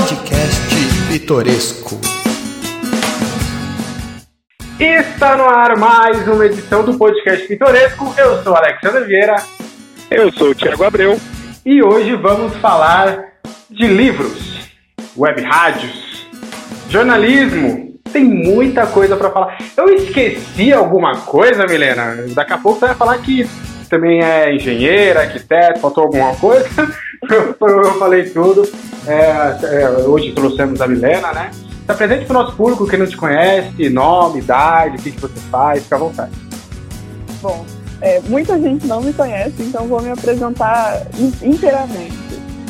Podcast Pitoresco. Está no ar mais uma edição do Podcast Pitoresco. Eu sou Alexandre Vieira. Eu sou o Thiago Abreu. E hoje vamos falar de livros, web rádios, jornalismo. Tem muita coisa para falar. Eu esqueci alguma coisa, Milena? Daqui a pouco você vai falar que também é engenheira, arquiteto, faltou alguma coisa. eu falei tudo. É, é, hoje trouxemos a Milena, né? Está presente para o nosso público que não te conhece, nome, idade, o que, que você faz, fica à vontade. Bom, é, muita gente não me conhece, então vou me apresentar inteiramente.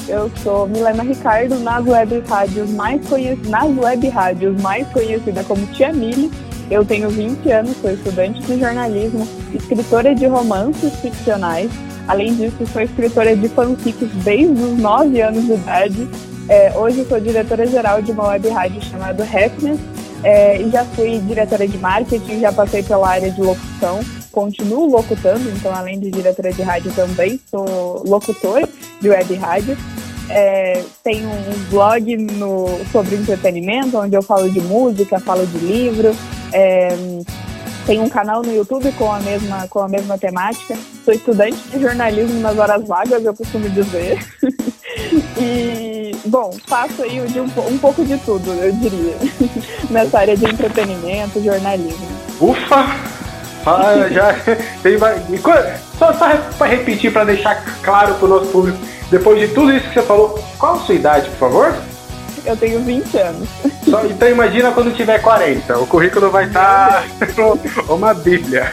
Eu sou Milena Ricardo, nas web rádios mais conhecidas, nas web rádios mais conhecida como Tia Mili. Eu tenho 20 anos, sou estudante de jornalismo, escritora de romances ficcionais. Além disso, sou escritora de fanfics desde os 9 anos de idade. É, hoje sou diretora-geral de uma web rádio chamada Happiness é, e já fui diretora de marketing, já passei pela área de locução continuo locutando, então além de diretora de rádio também sou locutora de web rádio. É, tenho um blog no, sobre entretenimento, onde eu falo de música, falo de livro. É, tenho um canal no YouTube com a mesma, com a mesma temática. Sou estudante de jornalismo nas horas vagas, eu costumo dizer. e, bom, faço aí um, um pouco de tudo, eu diria, nessa área de entretenimento, jornalismo. Ufa! Ah, já tem Só, só para repetir, para deixar claro para o nosso público, depois de tudo isso que você falou, qual a sua idade, por favor? Eu tenho 20 anos. Só, então imagina quando tiver 40. O currículo vai estar tá uma bíblia.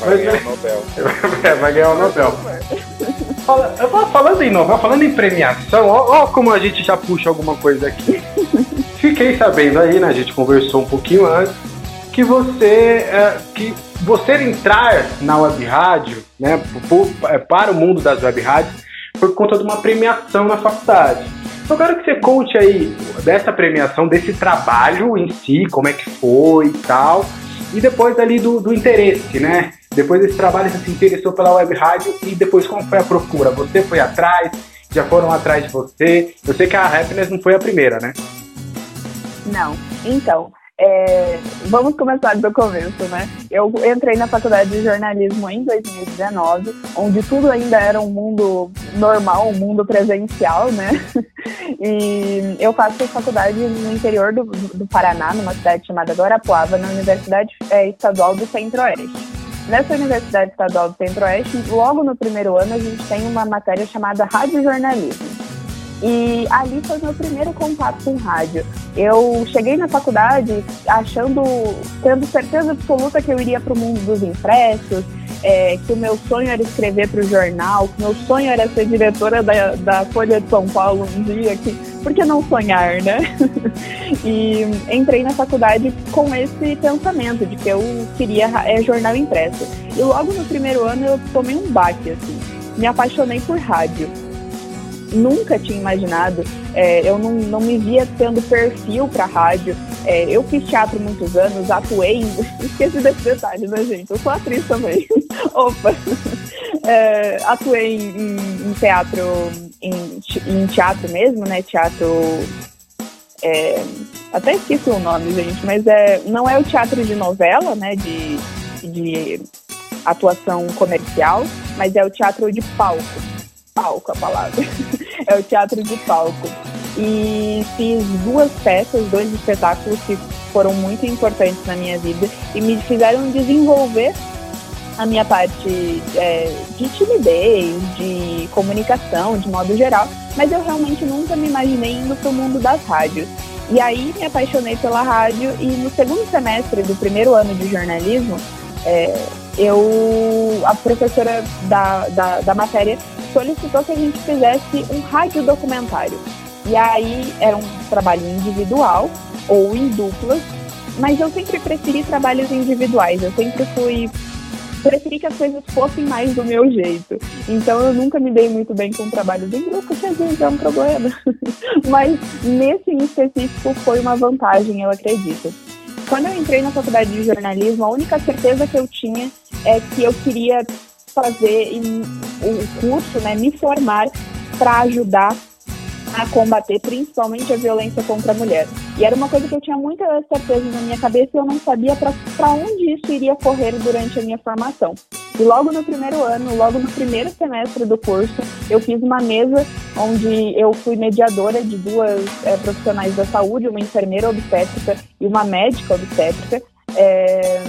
Vai ganhar o Nobel. É, vai ganhar o Nobel. Fala, falando em Nobel, falando em premiação, ó, ó, como a gente já puxa alguma coisa aqui. Fiquei sabendo aí, né? A gente conversou um pouquinho antes que você é, que você entrar na web rádio, né, por, é, para o mundo das web rádios, por conta de uma premiação na faculdade. Então, eu quero que você conte aí dessa premiação, desse trabalho em si, como é que foi e tal, e depois ali do, do interesse, né? Depois desse trabalho você se interessou pela web rádio e depois como foi a procura? Você foi atrás? Já foram atrás de você? Eu sei que a Happiness não foi a primeira, né? Não. Então, é, vamos começar do começo, né? Eu entrei na faculdade de jornalismo em 2019, onde tudo ainda era um mundo normal, um mundo presencial, né? E eu faço faculdade no interior do, do Paraná, numa cidade chamada Guarapuava, na Universidade é, Estadual do Centro-Oeste. Nessa Universidade Estadual do Centro-Oeste, logo no primeiro ano, a gente tem uma matéria chamada Rádio Jornalismo. E ali foi meu primeiro contato com rádio. Eu cheguei na faculdade achando, tendo certeza absoluta que eu iria para o mundo dos impressos, é, que o meu sonho era escrever para o jornal, que o meu sonho era ser diretora da, da Folha de São Paulo um dia, que, por que não sonhar, né? e entrei na faculdade com esse pensamento de que eu queria é, jornal impresso. E logo no primeiro ano eu tomei um baque, assim. Me apaixonei por rádio nunca tinha imaginado. É, eu não, não me via tendo perfil para rádio. É, eu fiz teatro muitos anos, atuei. Esqueci desse detalhe, né, gente? Eu sou atriz também. Opa! É, atuei em, em teatro, em, em, teatro mesmo, né? Teatro. É, até esqueci o nome, gente, mas é, não é o teatro de novela, né? De, de atuação comercial, mas é o teatro de palco palco a palavra. é o teatro de palco. E fiz duas peças, dois espetáculos que foram muito importantes na minha vida e me fizeram desenvolver a minha parte é, de timidez, de comunicação, de modo geral, mas eu realmente nunca me imaginei indo para o mundo das rádios. E aí me apaixonei pela rádio e no segundo semestre do primeiro ano de jornalismo, é, eu a professora da, da, da matéria solicitou que a gente fizesse um rádio documentário. E aí era um trabalho individual ou em duplas, mas eu sempre preferi trabalhos individuais. Eu sempre fui preferi que as coisas fossem mais do meu jeito. Então eu nunca me dei muito bem com trabalhos em grupo, que às vezes é um problema. Mas nesse em específico foi uma vantagem, eu acredito. Quando eu entrei na faculdade de jornalismo, a única certeza que eu tinha é que eu queria fazer o curso, né, me formar para ajudar a combater principalmente a violência contra a mulher. E era uma coisa que eu tinha muita certeza na minha cabeça e eu não sabia para onde isso iria correr durante a minha formação. E logo no primeiro ano, logo no primeiro semestre do curso, eu fiz uma mesa onde eu fui mediadora de duas é, profissionais da saúde, uma enfermeira obstétrica e uma médica obstétrica. É,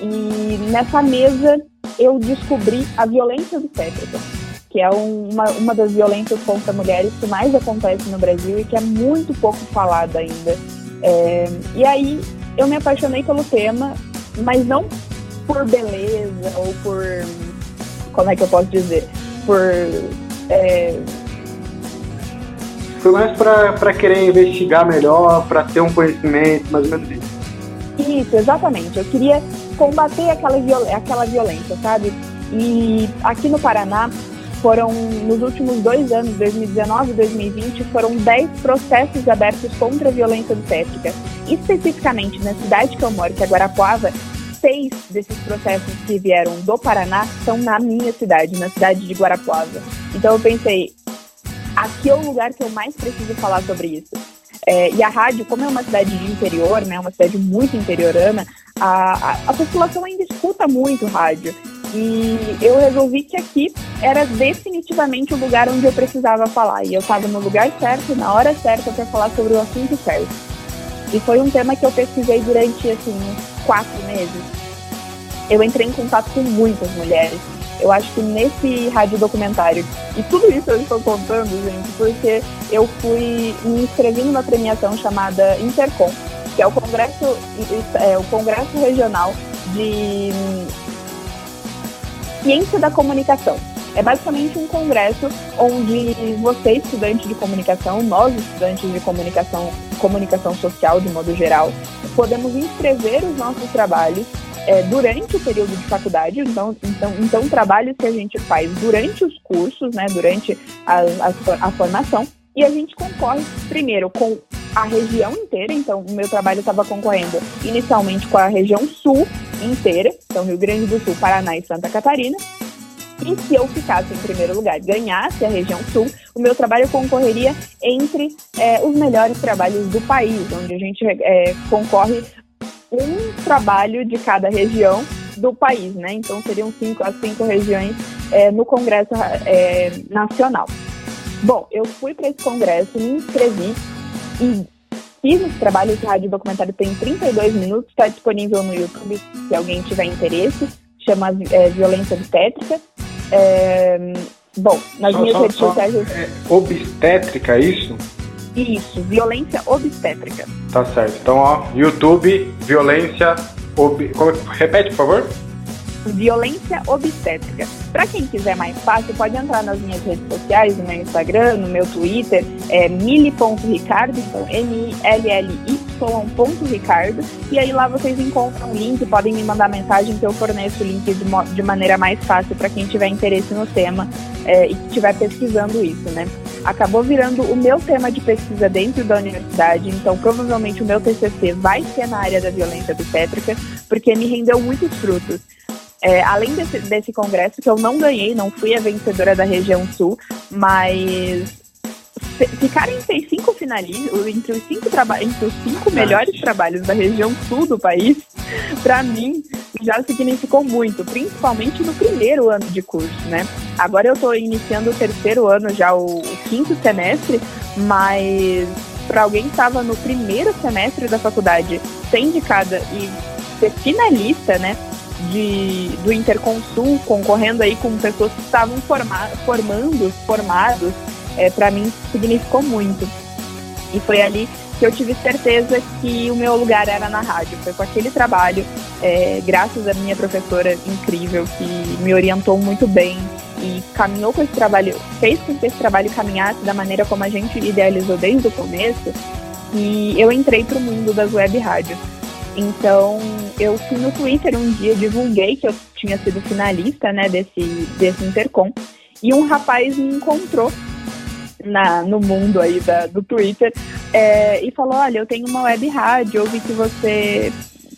e nessa mesa eu descobri a violência obstétrica que é uma, uma das violências contra mulheres que mais acontece no Brasil e que é muito pouco falada ainda. É, e aí eu me apaixonei pelo tema, mas não por beleza ou por. Como é que eu posso dizer? Por. É... Foi mais para querer investigar melhor, para ter um conhecimento, mais ou menos isso. Isso, exatamente. Eu queria combater aquela, viol aquela violência, sabe? E aqui no Paraná, foram, nos últimos dois anos, 2019 e 2020, foram 10 processos abertos contra a violência obstétrica. Especificamente na cidade que eu moro, que é Guarapuava, seis desses processos que vieram do Paraná são na minha cidade, na cidade de Guarapuava. Então eu pensei, aqui é o lugar que eu mais preciso falar sobre isso. É, e a rádio, como é uma cidade de interior, né, uma cidade muito interiorana, a, a, a população ainda escuta muito rádio. E eu resolvi que aqui era definitivamente o lugar onde eu precisava falar. E eu estava no lugar certo, na hora certa, para falar sobre o assunto certo. E foi um tema que eu pesquisei durante, assim, quatro meses. Eu entrei em contato com muitas mulheres. Eu acho que nesse rádio documentário, e tudo isso eu estou contando, gente, porque eu fui me inscrevi numa premiação chamada Intercom, que é o Congresso, é, o Congresso Regional de Ciência da Comunicação. É basicamente um congresso onde você, estudante de comunicação, nós, estudantes de comunicação, comunicação social de modo geral, podemos inscrever os nossos trabalhos é, durante o período de faculdade, então, então, então trabalhos que a gente faz durante os cursos, né, durante a, a, a formação, e a gente concorre primeiro com a região inteira, então o meu trabalho estava concorrendo inicialmente com a região sul inteira, então Rio Grande do Sul, Paraná e Santa Catarina. E se eu ficasse em primeiro lugar, ganhasse a região sul, o meu trabalho concorreria entre é, os melhores trabalhos do país, onde a gente é, concorre um trabalho de cada região do país, né? Então seriam cinco, as cinco regiões é, no Congresso é, Nacional. Bom, eu fui para esse congresso, me inscrevi e fiz esse trabalho. Esse rádio documentário tem 32 minutos, está disponível no YouTube se alguém tiver interesse. Chama é, Violência Obstétrica. É, bom, nas só, minhas só, redes só, sociais. É obstétrica, isso? Isso, violência obstétrica. Tá certo. Então, ó, YouTube, violência. Ob... Como... Repete, por favor violência obstétrica. Para quem quiser mais fácil, pode entrar nas minhas redes sociais, no meu Instagram, no meu Twitter, é mili.ricardo, então M-I-L-L-Y.ricardo, e aí lá vocês encontram o link, podem me mandar mensagem que eu forneço o link de, de maneira mais fácil para quem tiver interesse no tema é, e que estiver pesquisando isso, né? Acabou virando o meu tema de pesquisa dentro da universidade, então provavelmente o meu TCC vai ser na área da violência obstétrica, porque me rendeu muitos frutos. É, além desse, desse congresso, que eu não ganhei, não fui a vencedora da região sul, mas ficar entre cinco finalistas, entre os cinco, entre os cinco melhores trabalhos da região sul do país, para mim já significou muito, principalmente no primeiro ano de curso, né? Agora eu estou iniciando o terceiro ano, já o, o quinto semestre, mas para alguém que estava no primeiro semestre da faculdade ser indicada e ser finalista, né? de, do Interconsul, concorrendo aí com pessoas que estavam forma, formando, formados, é, para mim significou muito. E foi ali que eu tive certeza que o meu lugar era na rádio. Foi com aquele trabalho, é, graças à minha professora incrível, que me orientou muito bem e caminhou com esse trabalho, fez com que esse trabalho caminhasse da maneira como a gente idealizou desde o começo, e eu entrei para o mundo das web rádios. Então, eu fui no Twitter um dia, divulguei que eu tinha sido finalista, né, desse, desse Intercom, e um rapaz me encontrou na, no mundo aí da, do Twitter é, e falou, olha, eu tenho uma web rádio, eu vi que você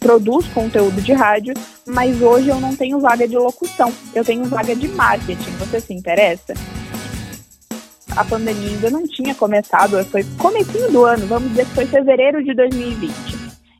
produz conteúdo de rádio, mas hoje eu não tenho vaga de locução, eu tenho vaga de marketing, você se interessa? a pandemia ainda não tinha começado, foi comecinho do ano, vamos dizer que foi fevereiro de 2020.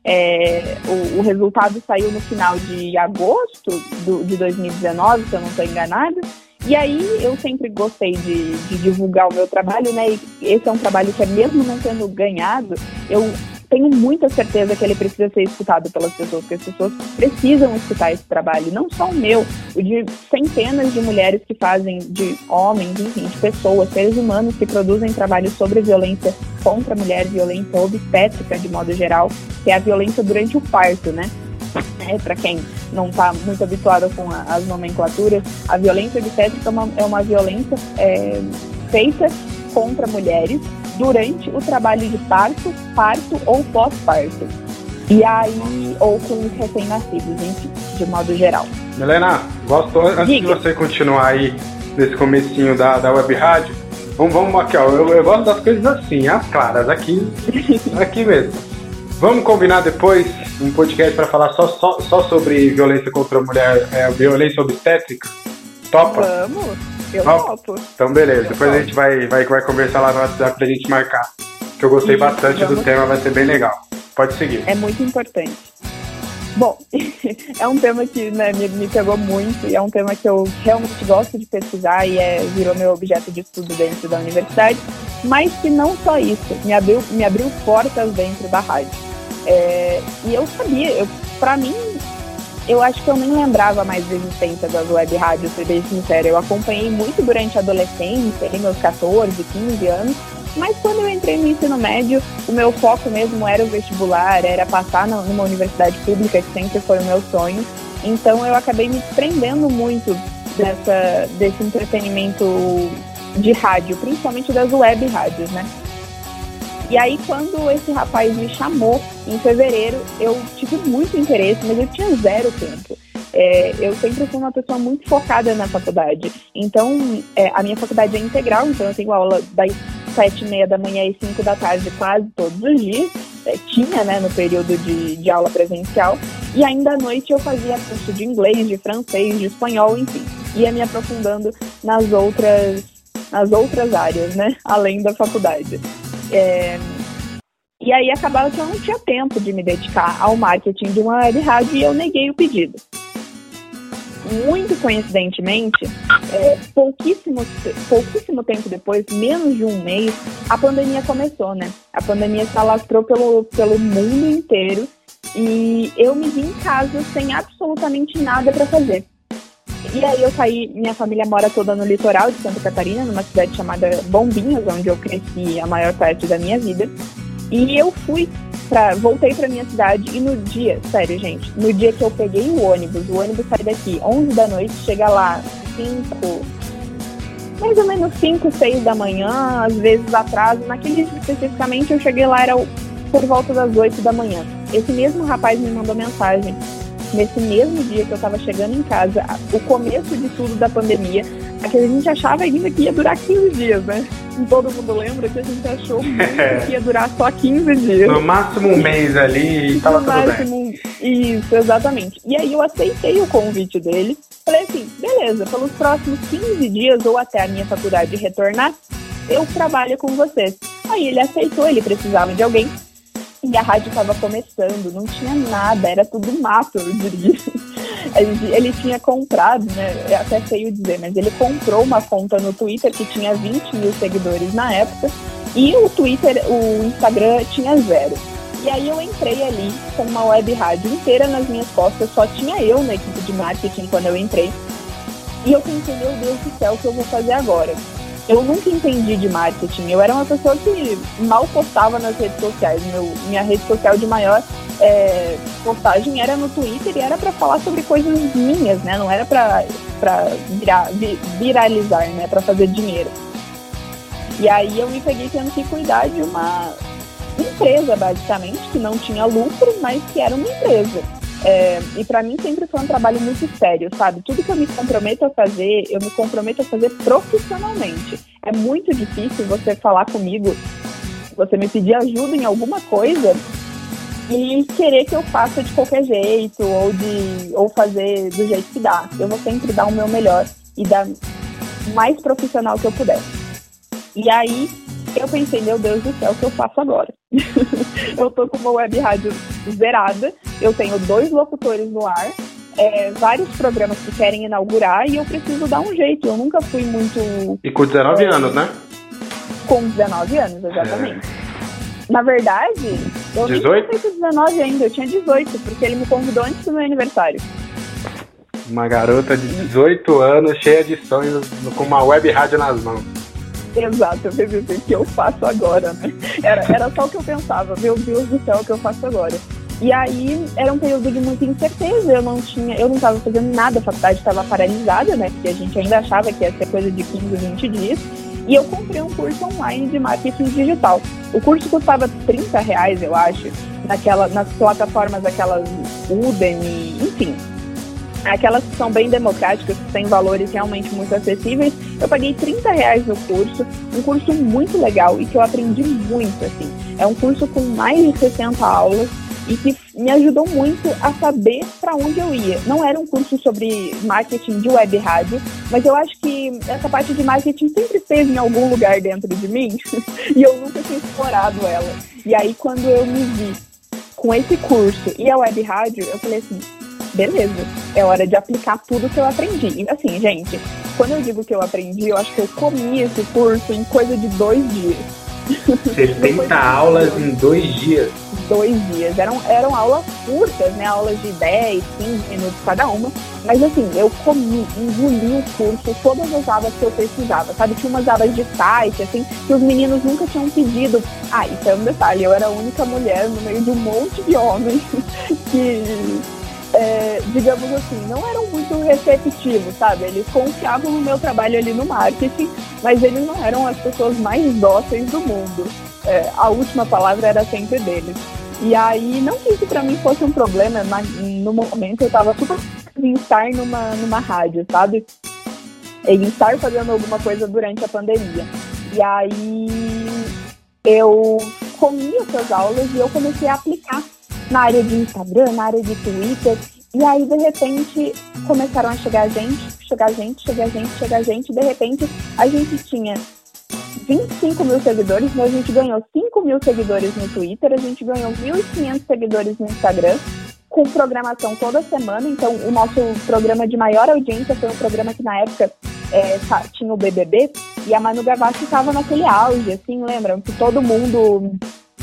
É, o, o, resultado saiu no final de agosto do, de 2019, se eu não estou enganada. E aí eu sempre gostei de, de, divulgar o meu trabalho, né? E esse é um trabalho que, mesmo não tendo ganhado, eu tenho muita certeza que ele precisa ser escutado pelas pessoas, porque as pessoas precisam escutar esse trabalho, não só o meu, o de centenas de mulheres que fazem, de homens, enfim, de pessoas, seres humanos que produzem trabalho sobre violência contra a mulher, violência obstétrica de modo geral, que é a violência durante o parto, né? É, para quem não está muito habituado com a, as nomenclaturas, a violência obstétrica é uma, é uma violência é, feita contra mulheres durante o trabalho de parto, parto ou pós-parto. E aí, ou com os recém-nascidos, enfim, de modo geral. Helena, gosto, antes Diga. de você continuar aí nesse comecinho da, da web rádio, vamos, vamos aqui, ó. Eu, eu gosto das coisas assim, as claras, aqui, aqui mesmo. Vamos combinar depois um podcast para falar só, só, só sobre violência contra a mulher, é, violência obstétrica? Topa? Vamos! Eu topo. Então, beleza. Eu Depois topo. a gente vai, vai, vai conversar lá no WhatsApp pra gente marcar. Que eu gostei bastante vamos... do tema, vai ser bem legal. Pode seguir. É muito importante. Bom, é um tema que né, me, me, pegou muito e é um tema que eu realmente gosto de pesquisar e é, virou meu objeto de estudo dentro da universidade, mas que não só isso, me abriu, me abriu portas dentro da rádio. É, e eu sabia, para mim, eu acho que eu nem lembrava mais da existência das web rádios, ser bem sincera. Eu acompanhei muito durante a adolescência, meus 14, 15 anos, mas quando eu entrei no ensino médio, o meu foco mesmo era o vestibular, era passar numa universidade pública, que sempre foi o meu sonho. Então eu acabei me prendendo muito dessa, desse entretenimento de rádio, principalmente das web rádios, né? E aí, quando esse rapaz me chamou em fevereiro, eu tive muito interesse, mas eu tinha zero tempo. É, eu sempre fui uma pessoa muito focada na faculdade. Então, é, a minha faculdade é integral, então eu tenho aula das sete e meia da manhã e cinco da tarde quase todos os dias. É, tinha, né, no período de, de aula presencial. E ainda à noite eu fazia curso de inglês, de francês, de espanhol, enfim. Ia me aprofundando nas outras, nas outras áreas, né, além da faculdade. É, e aí acabava que eu não tinha tempo de me dedicar ao marketing de uma web rádio e eu neguei o pedido. Muito coincidentemente, é, pouquíssimo, pouquíssimo tempo depois, menos de um mês, a pandemia começou, né? A pandemia se alastrou pelo, pelo mundo inteiro e eu me vi em casa sem absolutamente nada para fazer. E aí eu saí, minha família mora toda no litoral de Santa Catarina, numa cidade chamada Bombinhas, onde eu cresci a maior parte da minha vida. E eu fui pra, voltei para minha cidade e no dia, sério, gente, no dia que eu peguei o ônibus, o ônibus sai daqui 11 da noite, chega lá 5, mais ou menos 5, 6 da manhã, às vezes atraso. Naquele dia especificamente eu cheguei lá, era por volta das 8 da manhã. Esse mesmo rapaz me mandou mensagem nesse mesmo dia que eu estava chegando em casa, o começo de tudo da pandemia, que a gente achava ainda que ia durar 15 dias, né? Todo mundo lembra que a gente achou que ia durar só 15 dias. No máximo um mês ali e tava no tudo máximo, bem. Isso, exatamente. E aí eu aceitei o convite dele. Falei assim, beleza, pelos próximos 15 dias ou até a minha faculdade retornar, eu trabalho com vocês. Aí ele aceitou, ele precisava de alguém e a rádio estava começando, não tinha nada, era tudo mato, eu diria. Ele tinha comprado, né? É até feio dizer, mas ele comprou uma conta no Twitter que tinha 20 mil seguidores na época e o Twitter, o Instagram tinha zero. E aí eu entrei ali com uma web rádio inteira nas minhas costas, só tinha eu na equipe de marketing quando eu entrei. E eu pensei, meu Deus do céu, o que eu vou fazer agora? Eu nunca entendi de marketing. Eu era uma pessoa que mal postava nas redes sociais. Meu, minha rede social de maior é, postagem era no Twitter e era para falar sobre coisas minhas, né? Não era para virar, viralizar, né? Para fazer dinheiro. E aí eu me peguei tendo que cuidar de uma empresa, basicamente, que não tinha lucro, mas que era uma empresa. É, e para mim sempre foi um trabalho muito sério, sabe? Tudo que eu me comprometo a fazer, eu me comprometo a fazer profissionalmente. É muito difícil você falar comigo, você me pedir ajuda em alguma coisa e querer que eu faça de qualquer jeito ou de ou fazer do jeito que dá. Eu vou sempre dar o meu melhor e dar mais profissional que eu puder. E aí eu pensei, meu Deus do céu, o que eu faço agora? eu tô com uma web rádio zerada, eu tenho dois locutores no ar, é, vários programas que querem inaugurar e eu preciso dar um jeito. Eu nunca fui muito. E com 19 é, anos, né? Com 19 anos, exatamente. É. Na verdade, eu 18? nem tinha 19 ainda, eu tinha 18, porque ele me convidou antes do meu aniversário. Uma garota de 18 anos, cheia de sonhos, com uma web rádio nas mãos. Exato, eu pensei, o que eu faço agora, né? Era, era só o que eu pensava, meu Deus do céu, o que eu faço agora? E aí era um período de muita incerteza, eu não tinha, eu não estava fazendo nada, a faculdade estava paralisada, né? Porque a gente ainda achava que ia ser coisa de 15, 20 dias. E eu comprei um curso online de marketing digital. O curso custava 30 reais, eu acho, naquela, nas plataformas aquelas Udemy, enfim. Aquelas que são bem democráticas, que têm valores realmente muito acessíveis. Eu paguei 30 reais no curso, um curso muito legal e que eu aprendi muito, assim. É um curso com mais de 60 aulas, e que me ajudou muito a saber para onde eu ia. Não era um curso sobre marketing de web rádio, mas eu acho que essa parte de marketing sempre esteve em algum lugar dentro de mim e eu nunca tinha explorado ela. E aí quando eu me vi com esse curso e a web rádio, eu falei assim, beleza, é hora de aplicar tudo que eu aprendi. E assim, gente, quando eu digo que eu aprendi, eu acho que eu comi esse curso em coisa de dois dias. 70 aulas em dois dias dois dias. Eram, eram aulas curtas, né? Aulas de 10, 15 minutos cada uma. Mas assim, eu comi, engoli o curso, todas as abas que eu precisava, sabe? Tinha umas abas de site, assim, que os meninos nunca tinham pedido. Ah, isso é um detalhe, eu era a única mulher no meio de um monte de homens que é, digamos assim, não eram muito receptivos, sabe? Eles confiavam no meu trabalho ali no marketing, mas eles não eram as pessoas mais dóceis do mundo. É, a última palavra era sempre deles. E aí, não que isso para mim fosse um problema, mas no momento eu tava super em estar numa, numa rádio, sabe? Em estar fazendo alguma coisa durante a pandemia. E aí eu comi essas aulas e eu comecei a aplicar na área de Instagram, na área de Twitter. E aí, de repente, começaram a chegar gente, chegar gente, chegar gente, chegar gente. De repente, a gente tinha 25 mil seguidores, mas a gente ganhou 5 mil seguidores no Twitter, a gente ganhou 1.500 seguidores no Instagram, com programação toda semana. Então, o nosso programa de maior audiência foi um programa que na época é, tinha o BBB e a Manu Gavassi estava naquele auge, assim, lembram? Que todo mundo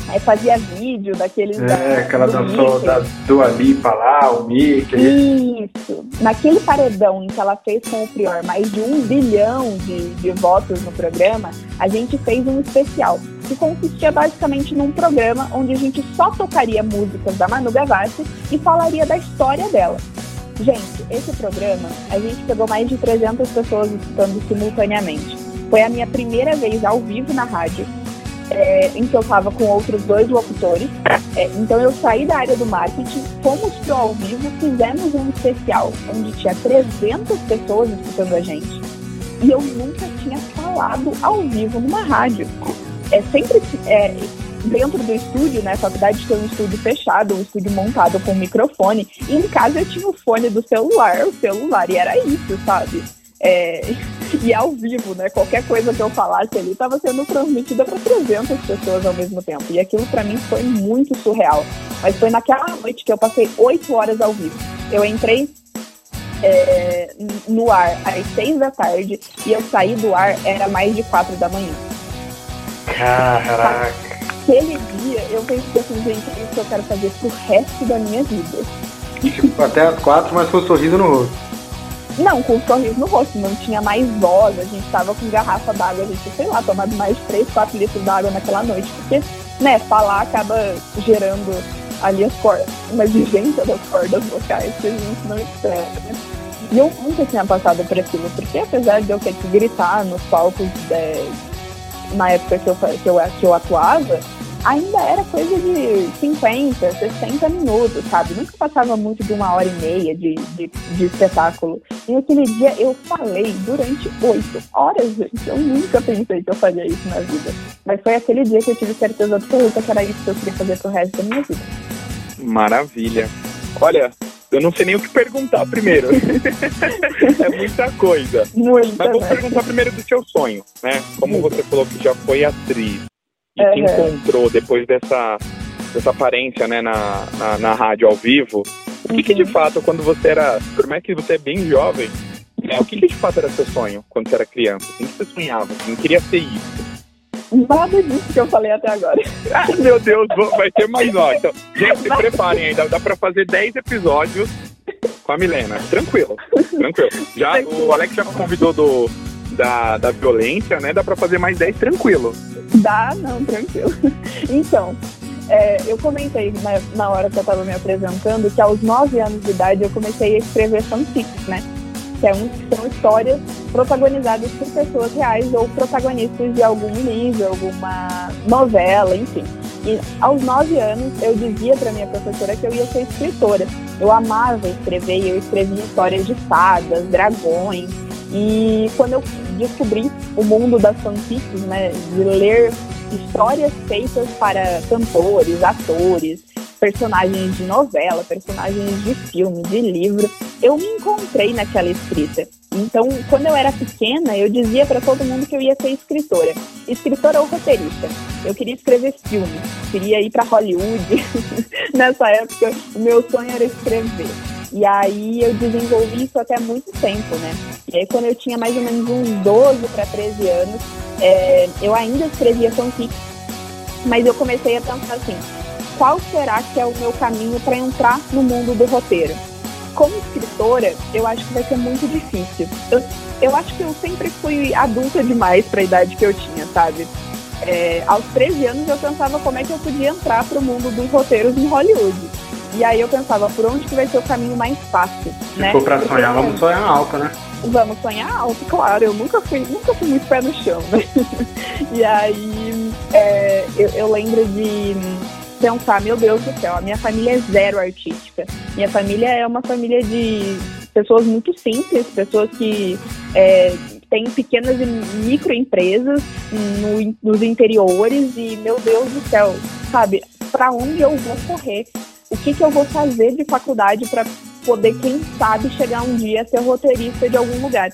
Aí fazia vídeo daqueles. É, da, que ela dançou da Dua Lipa lá, o Mickey. Isso. Naquele paredão em que ela fez com o Prior mais de um bilhão de, de votos no programa, a gente fez um especial que consistia basicamente num programa onde a gente só tocaria músicas da Manu Gavassi e falaria da história dela. Gente, esse programa, a gente pegou mais de 300 pessoas escutando simultaneamente. Foi a minha primeira vez ao vivo na rádio é, em que eu estava com outros dois locutores. É, então eu saí da área do marketing, fomos pro ao vivo, fizemos um especial onde tinha 300 pessoas escutando a gente. E eu nunca tinha falado ao vivo numa rádio. É sempre é, dentro do estúdio, né? A faculdade tem um estúdio fechado, um estúdio montado com microfone. E em casa eu tinha o fone do celular, o celular, e era isso, sabe? É, e ao vivo, né? Qualquer coisa que eu falasse ali estava sendo transmitida para 300 pessoas ao mesmo tempo. E aquilo para mim foi muito surreal. Mas foi naquela noite que eu passei oito horas ao vivo. Eu entrei é, no ar às seis da tarde e eu saí do ar era mais de quatro da manhã. Caraca! Aquele dia eu pensei assim, gente, é isso que eu quero fazer pro resto da minha vida. Tipo, até as quatro, mas com um sorriso no rosto. Não, com um sorriso no rosto, não tinha mais voz, a gente tava com garrafa d'água, a gente, sei lá, tomado mais de 3, 4 litros d'água naquela noite, porque, né, falar acaba gerando ali as cordas, uma exigência das cordas vocais que a gente não espera, né? E eu nunca tinha passado por aquilo, porque apesar de eu ter que gritar nos palcos de, é, na época que eu, que eu, que eu atuava, ainda era coisa de 50, 60 minutos, sabe? Nunca passava muito de uma hora e meia de, de, de espetáculo. E aquele dia eu falei durante oito horas, gente. Eu nunca pensei que eu faria isso na vida. Mas foi aquele dia que eu tive certeza absoluta que era isso que eu queria fazer pro resto da minha vida. Maravilha. Olha, eu não sei nem o que perguntar primeiro. é muita coisa. Muita, Mas vou né? perguntar primeiro do seu sonho, né? Como Isso. você falou que já foi atriz e se Uhum. encontrou depois dessa, dessa aparência, né, na, na, na rádio ao vivo, o que, que de Uhum. fato, quando você era, por mais que você é bem jovem, né, o que, que de fato era seu sonho quando você era criança? O que você sonhava? Assim, queria ser isso? Nada disso que eu falei até agora. Ah, meu Deus, vai ter mais, ó. Então, gente, se preparem aí, dá, dá pra fazer 10 episódios com a Milena. Tranquilo, tranquilo. Já, o Alex já convidou do, da, da violência, né? Dá pra fazer mais 10 tranquilo. Dá, não, tranquilo. Então, é, eu comentei na, na hora que eu estava me apresentando que aos 9 anos de idade eu comecei a escrever fanfics, né? Que é um, são histórias protagonizadas por pessoas reais ou protagonistas de algum livro, alguma novela, enfim. E aos 9 anos eu dizia para minha professora que eu ia ser escritora. Eu amava escrever e eu escrevia histórias de fadas, dragões. E quando eu descobri o mundo das fanfics, né, de ler histórias feitas para cantores, atores, personagens de novela, personagens de filme, de livro, eu me encontrei naquela escrita. Então, quando eu era pequena, eu dizia para todo mundo que eu ia ser escritora. Escritora ou roteirista. Eu queria escrever filme, queria ir para Hollywood. Nessa época, o meu sonho era escrever. E aí eu desenvolvi isso até muito tempo, né? E aí quando eu tinha mais ou menos uns 12 para 13 anos, é, eu ainda escrevia fanfic, mas eu comecei a pensar assim, qual será que é o meu caminho para entrar no mundo do roteiro? Como escritora, eu acho que vai ser muito difícil. Eu, eu acho que eu sempre fui adulta demais para a idade que eu tinha, sabe? É, aos 13 anos eu pensava como é que eu podia entrar para o mundo dos roteiros em Hollywood. E aí eu pensava, por onde que vai ser o caminho mais fácil, Se né? for pra Porque, sonhar, vamos sonhar alto, né? Vamos sonhar alto, claro. Eu nunca fui, nunca fui muito pé no chão, né? E aí é, eu, eu lembro de pensar, meu Deus do céu, a minha família é zero artística. Minha família é uma família de pessoas muito simples, pessoas que é, têm pequenas e microempresas no, nos interiores e, meu Deus do céu, sabe, para onde eu vou correr? O que, que eu vou fazer de faculdade para poder, quem sabe, chegar um dia a ser roteirista de algum lugar?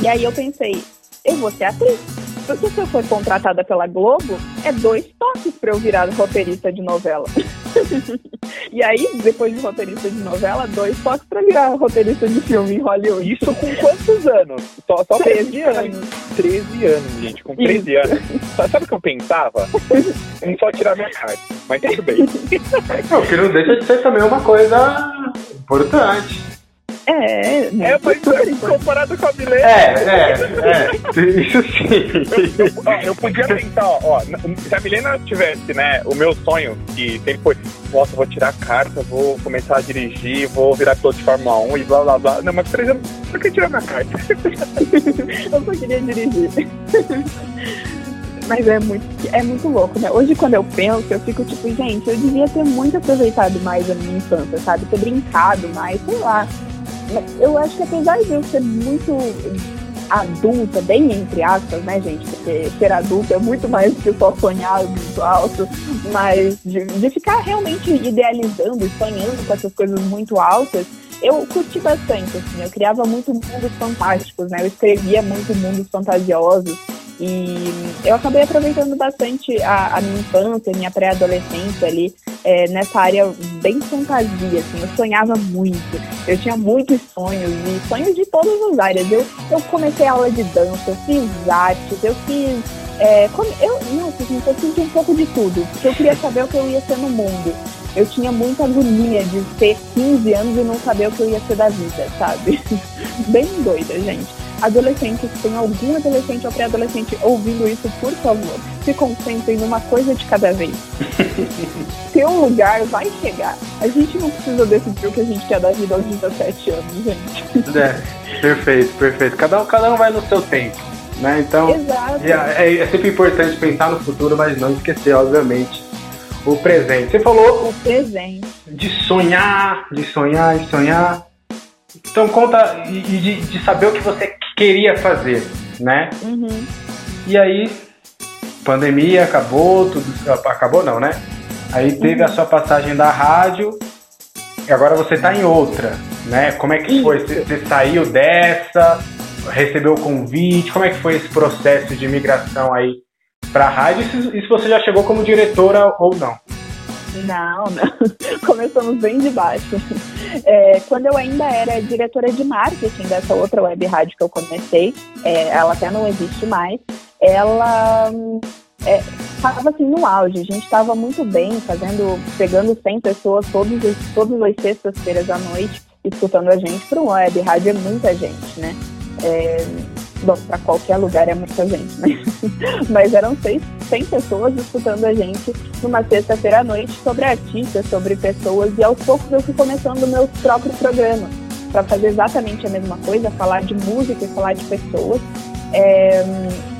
E aí eu pensei, eu vou ser atriz. Porque se eu for contratada pela Globo, é dois toques para eu virar roteirista de novela. e aí, depois de roteirista de novela, dois toques para virar roteirista de filme em Hollywood. Isso com quantos anos? Só, só 13 anos. 13 anos, gente. Com 13 anos. Sa- Sabe o que eu pensava? Em só tirar minha carta. Mas tudo bem. Não, que não deixa de ser também uma coisa importante. É, né? É, mas comparado com a Milena. É, é, é. Isso sim. Ó, eu podia pensar, ó, ó, se a Milena tivesse, né, o meu sonho, que sempre foi, nossa, vou tirar a carta, vou começar a dirigir, vou virar piloto de Fórmula 1 e blá blá blá. Não, mas por exemplo, por que tirar minha carta? eu só queria dirigir. Mas é muito, é muito louco, né? Hoje, quando eu penso, eu fico tipo, gente, eu devia ter muito aproveitado mais a minha infância, sabe? Ter brincado mais, sei lá. Eu acho que apesar de eu ser muito adulta, bem entre aspas, né, gente? Porque ser adulta é muito mais do que só sonhar muito alto, mas de, de ficar realmente idealizando sonhando com essas coisas muito altas, eu curti bastante, assim, eu criava muito mundos fantásticos, né? Eu escrevia muito mundos fantasiosos e eu acabei aproveitando bastante a, a minha infância, minha pré-adolescência ali, é, nessa área bem fantasia, assim, eu sonhava muito, eu tinha muitos sonhos, e sonhos de todas as áreas. Eu, eu comecei aula de dança, eu fiz artes, eu fiz. É, eu, gente, eu fiz um pouco de tudo, porque eu queria saber o que eu ia ser no mundo. Eu tinha muita agonia de ter 15 anos e não saber o que eu ia ser da vida, sabe? Bem doida, gente. Adolescentes, se tem algum adolescente ou pré-adolescente ouvindo isso, por favor, se concentrem numa coisa de cada vez. Seu lugar vai chegar. A gente não precisa decidir o que a gente quer da vida aos 17 anos, gente. É, perfeito, perfeito. Cada um, cada um vai no seu tempo, né? Então, Exato. é, é sempre importante pensar no futuro, mas não esquecer, obviamente, o presente. Você falou O presente. de sonhar, de sonhar, de sonhar. Então conta e e de, de saber o que você queria fazer, né? Uhum. E aí, pandemia acabou, tudo acabou não, né? Aí teve a sua passagem da rádio agora você está em outra, né? Como é que Isso. foi? Você, você saiu dessa, recebeu o convite? Como é que foi esse processo de migração aí para a rádio? E se você já chegou como diretora ou não? Não, não. Começamos bem de baixo. É, quando eu ainda era diretora de marketing dessa outra web rádio que eu comecei, é, ela até não existe mais, ela estava é, assim no auge. A gente estava muito bem, fazendo, pegando 100 pessoas todos, todas as sextas-feiras à noite, escutando a gente para uma web rádio é muita gente, né? Bom, para qualquer lugar é muita gente, né? Mas eram seis, 100 pessoas escutando a gente numa sexta-feira à noite sobre artistas, sobre pessoas, e aos poucos eu fui começando o meu próprio programa para fazer exatamente a mesma coisa, falar de música e falar de pessoas. É,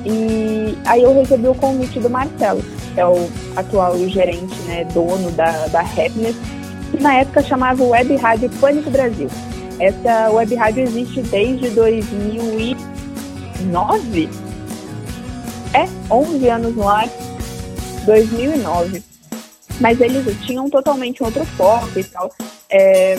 e aí eu recebi o convite do Marcelo, que é o atual gerente, né, dono da, da Happiness, que na época chamava Web Rádio Pânico Brasil. Essa web rádio existe desde 2009? É, 11 anos no ar, 2009. Mas eles tinham totalmente outro foco e tal. É,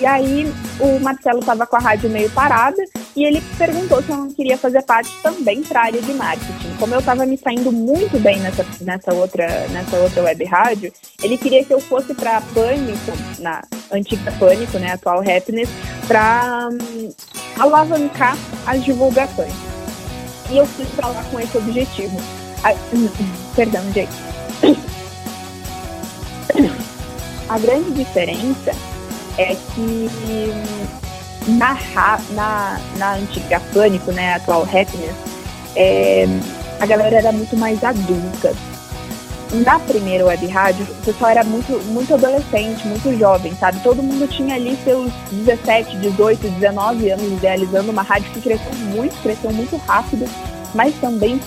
e aí o Marcelo estava com a rádio meio parada e ele perguntou se eu não queria fazer parte também para a área de marketing. Como eu estava me saindo muito bem nessa, nessa, outra, nessa outra web rádio, ele queria que eu fosse para Pânico, na antiga Pânico, né, atual Happiness, para um, alavancar as divulgações. E eu fui para lá com esse objetivo. Ah, perdão, gente. A grande diferença é que na, na, na antiga Pânico, né, atual Happiness, é, a galera era muito mais adulta. Na primeira web rádio, o pessoal era muito, muito adolescente, muito jovem, sabe? Todo mundo tinha ali seus 17, 18, 19 anos idealizando uma rádio que cresceu muito, cresceu muito rápido, mas também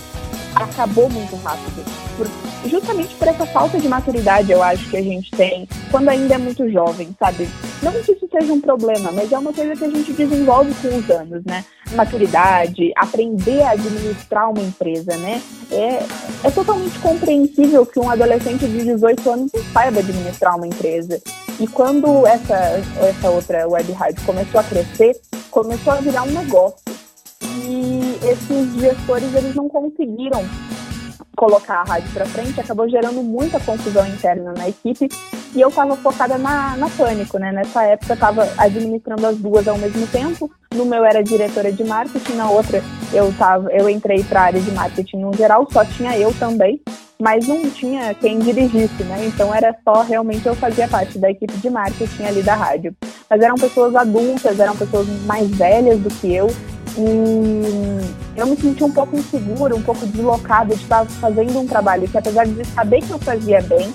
acabou muito rápido. Por, justamente por essa falta de maturidade, eu acho, que a gente tem quando ainda é muito jovem, sabe? Não que isso seja um problema, mas é uma coisa que a gente desenvolve com os anos, né? Maturidade, aprender a administrar uma empresa, né? É, é totalmente compreensível que um adolescente de 18 anos não saiba administrar uma empresa. E quando essa, essa outra web rádio começou a crescer, começou a virar um negócio e esses gestores eles não conseguiram colocar a rádio para frente, acabou gerando muita confusão interna na equipe e eu estava focada na, na Pânico, né? Nessa época eu estava administrando as duas ao mesmo tempo. No meu era diretora de marketing, na outra eu tava, eu entrei para a área de marketing no geral, só tinha eu também, mas não tinha quem dirigisse, né? Então era só realmente eu fazia parte da equipe de marketing ali da rádio. Mas eram pessoas adultas, eram pessoas mais velhas do que eu e eu me senti um pouco insegura, um pouco deslocada. De estar fazendo um trabalho que, apesar de saber que eu fazia bem,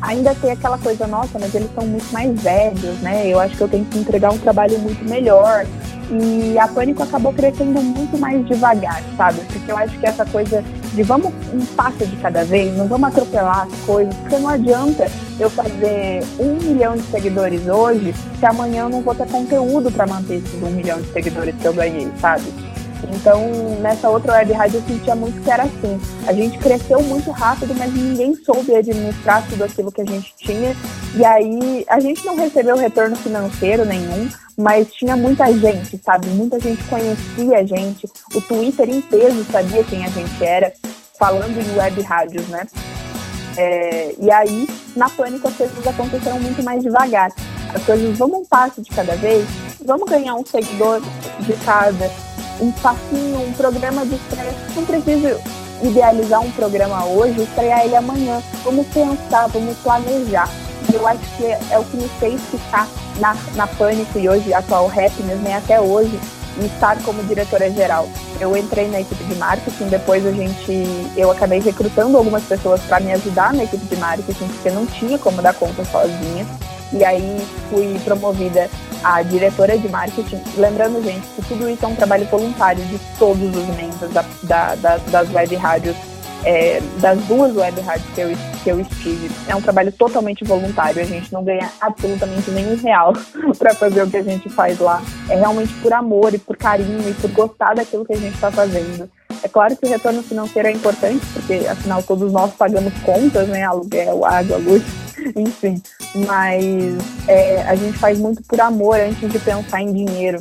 ainda tem aquela coisa, nossa, mas eles são muito mais velhos, né? Eu acho que eu tenho que entregar um trabalho muito melhor. E a Pânico acabou crescendo muito mais devagar, sabe? Porque eu acho que essa coisa de vamos um passo de cada vez, não vamos atropelar as coisas, porque não adianta eu fazer um milhão de seguidores hoje se amanhã eu não vou ter conteúdo para manter esses um milhão de seguidores que eu ganhei, sabe? Então, nessa outra web rádio eu sentia muito que era assim. A gente cresceu muito rápido, mas ninguém soube administrar tudo aquilo que a gente tinha. E aí, a gente não recebeu retorno financeiro nenhum, mas tinha muita gente, sabe? Muita gente conhecia a gente. O Twitter inteiro sabia quem a gente era, falando em web rádios, né? É, e aí, na Pânico, as coisas aconteceram muito mais devagar. As coisas vão um passo de cada vez, vamos ganhar um seguidor de cada, um passinho, um programa de estreia. Não preciso idealizar um programa hoje, estrear ele amanhã. Vamos pensar, vamos planejar. E eu acho que é, é o que me fez ficar na, na Pânico e hoje, atual Happiness, né, até hoje, e estar como diretora geral. Eu entrei na equipe de marketing, depois a gente, eu acabei recrutando algumas pessoas para me ajudar na equipe de marketing, porque não tinha como dar conta sozinha. E aí fui promovida a diretora de marketing. Lembrando, gente, que tudo isso é um trabalho voluntário de todos os membros da, da, da, das web rádios, é, das duas web rádios que eu, que eu estive. É um trabalho totalmente voluntário, a gente não ganha absolutamente nenhum real para fazer o que a gente faz lá. É realmente por amor e por carinho e por gostar daquilo que a gente está fazendo. É claro que o retorno financeiro é importante, porque afinal todos nós pagamos contas, né? Aluguel, água, luz Enfim, mas é, a gente faz muito por amor antes de pensar em dinheiro.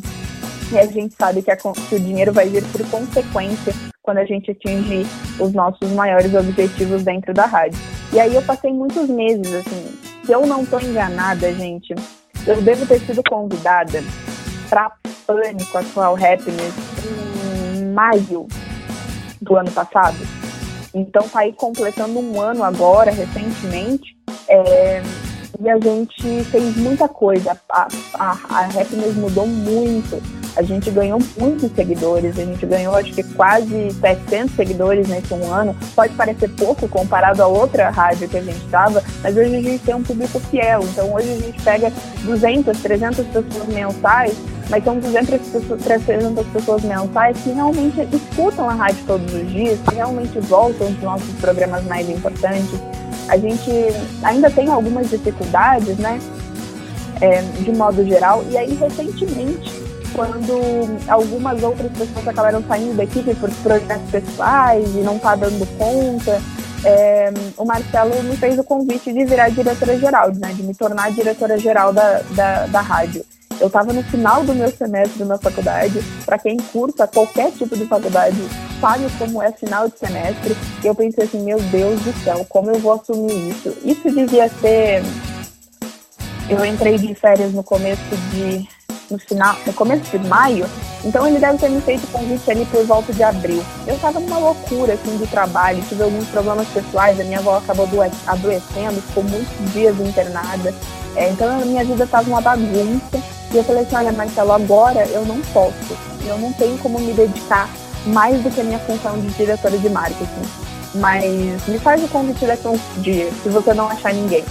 E a gente sabe que, a, que o dinheiro vai vir por consequência quando a gente atingir os nossos maiores objetivos dentro da rádio. E aí eu passei muitos meses, assim, se eu não estou enganada, gente, eu devo ter sido convidada para Pânico Atual Happiness em maio do ano passado. Então tá aí completando um ano agora, recentemente. É, e a gente fez muita coisa. A, a, a Happiness mudou muito. A gente ganhou muitos seguidores, a gente ganhou acho que quase 700 seguidores nesse um ano. Pode parecer pouco comparado a outra rádio que a gente estava, mas hoje a gente tem um público fiel. Então hoje a gente pega 200, 300 pessoas mensais, mas são 200, 300 pessoas mensais que realmente escutam a rádio todos os dias, que realmente voltam os nossos programas mais importantes. A gente ainda tem algumas dificuldades, né? É, de modo geral, e aí recentemente quando algumas outras pessoas acabaram saindo da equipe por projetos pessoais e não tá dando conta, é, o Marcelo me fez o convite de virar diretora-geral, né, de me tornar diretora-geral da, da, da rádio. Eu estava no final do meu semestre na faculdade. Para quem curta qualquer tipo de faculdade, sabe como é final de semestre. E eu pensei assim: meu Deus do céu, como eu vou assumir isso? Isso devia ser. Eu entrei de férias no começo de no final, no começo de maio, então ele deve ter me feito convite ali por volta de abril. Eu estava numa loucura assim de trabalho, tive alguns problemas pessoais, a minha avó acabou adoecendo, ficou muitos dias internada. É, então a minha vida estava uma bagunça. E eu falei assim, olha Marcelo, agora eu não posso. Eu não tenho como me dedicar mais do que a minha função de diretora de marketing. Mas me faz o convite daqui a uns se você não achar ninguém.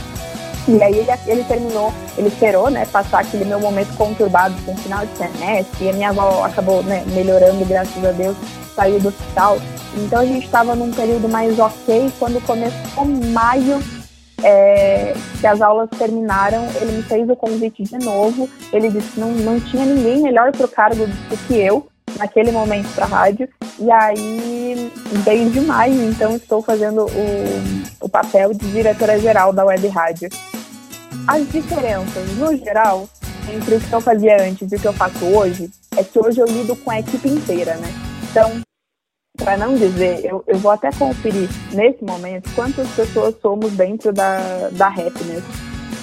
E aí ele, ele terminou, ele esperou, né, passar aquele meu momento conturbado com o final de semestre, e a minha avó acabou, né, melhorando, graças a Deus, saiu do hospital. Então a gente estava num período mais ok, quando começou maio, é, que as aulas terminaram, ele me fez o convite de novo, ele disse que não, não tinha ninguém melhor para o cargo do que eu, naquele momento para a rádio. E aí, desde maio, então, estou fazendo o, o papel de diretora-geral da Web Rádio. As diferenças, no geral, entre o que eu fazia antes e o que eu faço hoje, é que hoje eu lido com a equipe inteira, né? Então, para não dizer, eu, eu vou até conferir nesse momento quantas pessoas somos dentro da, da Happiness.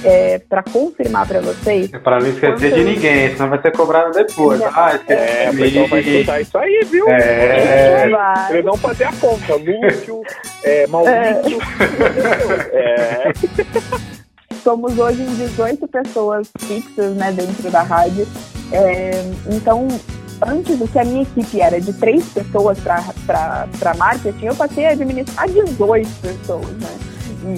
É, para confirmar para vocês. É para não esquecer de ninguém, senão vai ser cobrado depois. É, ah, esqueci é, de mim. vai escutar isso aí, viu? É. Eles vão fazer a conta. Lúcio, é, Maurício. É. é. somos hoje em 18 pessoas fixas né, dentro da rádio. É, então, antes do que a minha equipe era de três pessoas para marketing, eu passei a administrar 18 pessoas, né?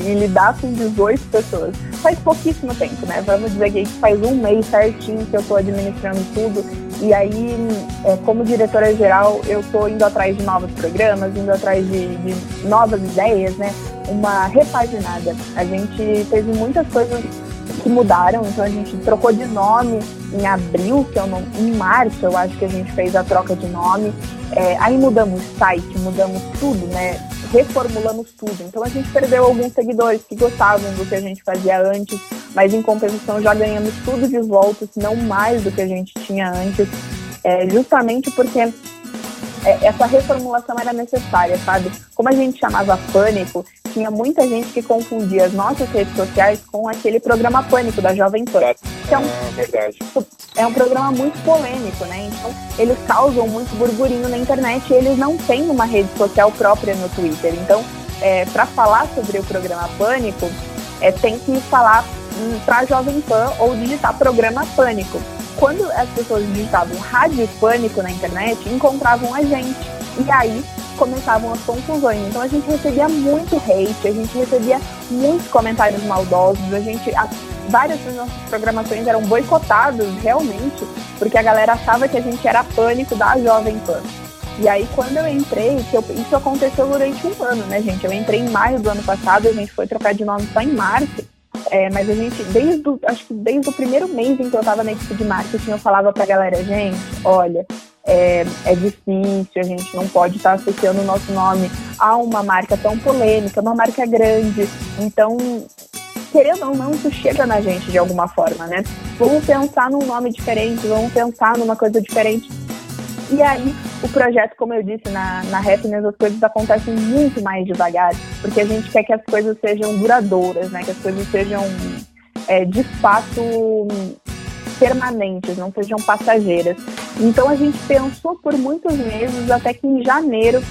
E, lidar com 18 pessoas. Faz pouquíssimo tempo, né? Vamos dizer que faz um mês certinho que eu estou administrando tudo. E aí, é, como diretora-geral, eu estou indo atrás de novos programas, indo atrás de, de novas ideias, né? uma repaginada. A gente teve muitas coisas que mudaram, então a gente trocou de nome em abril, que eu não, em março eu acho que a gente fez a troca de nome. É, aí mudamos site, mudamos tudo, né? Reformulamos tudo. Então a gente perdeu alguns seguidores que gostavam do que a gente fazia antes, mas em compensação já ganhamos tudo de volta, se não mais do que a gente tinha antes. É, justamente porque essa reformulação era necessária, sabe? Como a gente chamava Pânico, tinha muita gente que confundia as nossas redes sociais com aquele programa Pânico da Jovem Pan. Que é, um, ah, verdade. é um programa muito polêmico, né? Então, eles causam muito burburinho na internet e eles não têm uma rede social própria no Twitter. Então, é, para falar sobre o programa Pânico, é, tem que falar hum, para Jovem Pan ou digitar programa Pânico. Quando as pessoas digitavam Rádio Pânico na internet, encontravam a gente. E aí começavam as confusões. Então a gente recebia muito hate, a gente recebia muitos comentários maldosos, a gente. A, várias das nossas programações eram boicotadas realmente, porque a galera achava que a gente era pânico da Jovem Pan. E aí, quando eu entrei, eu, isso aconteceu durante um ano, né, gente? Eu entrei em maio do ano passado, a gente foi trocar de nome só em março. É, mas a gente, desde o, acho que desde o primeiro mês em que eu estava na equipe de marketing, eu falava pra galera, gente, olha, é, é difícil, a gente não pode estar tá associando o nosso nome a uma marca tão polêmica, uma marca grande. Então, querendo ou não, isso chega na gente de alguma forma, né? Vamos pensar num nome diferente, vamos pensar numa coisa diferente. E aí, o projeto, como eu disse, na, na Happiness, as coisas acontecem muito mais devagar, porque a gente quer que as coisas sejam duradouras, né? Que as coisas sejam, é, de fato, permanentes, não sejam passageiras. Então a gente pensou por muitos meses, até que em janeiro,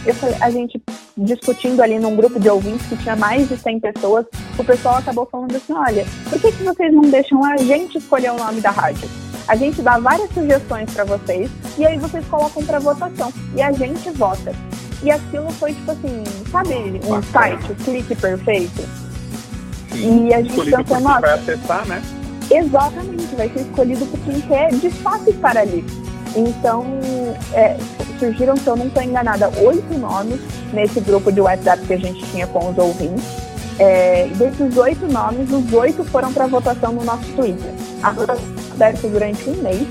a gente discutindo ali num grupo de ouvintes que tinha mais de 100 pessoas, o pessoal acabou falando assim, olha, por que, que vocês não deixam a gente escolher o nome da rádio? A gente dá várias sugestões para vocês e aí vocês colocam para votação e a gente vota. E aquilo foi tipo assim, sabe, um site, o clique perfeito? Sim. E a gente pensou, nossa. Vai acessar, né? Exatamente, vai ser escolhido por quem quer de fato estar ali. Então, é, surgiram, se eu não estou enganada, oito nomes nesse grupo de WhatsApp que a gente tinha com os ouvintes. É, desses oito nomes, os oito foram para votação no nosso Twitter. A votação durante um mês.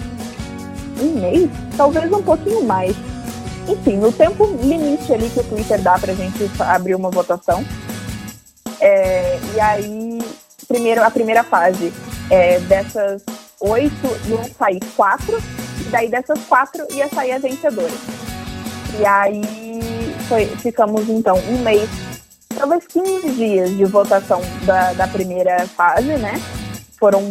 Um mês? Talvez um pouquinho mais. Enfim, no tempo limite ali que o Twitter dá para a gente abrir uma votação. É, e aí, primeiro, a primeira fase é, dessas oito iam sair quatro, e daí dessas quatro ia sair a vencedora. E aí foi, ficamos então um mês, talvez 15 dias de votação da, da primeira fase, né? Foram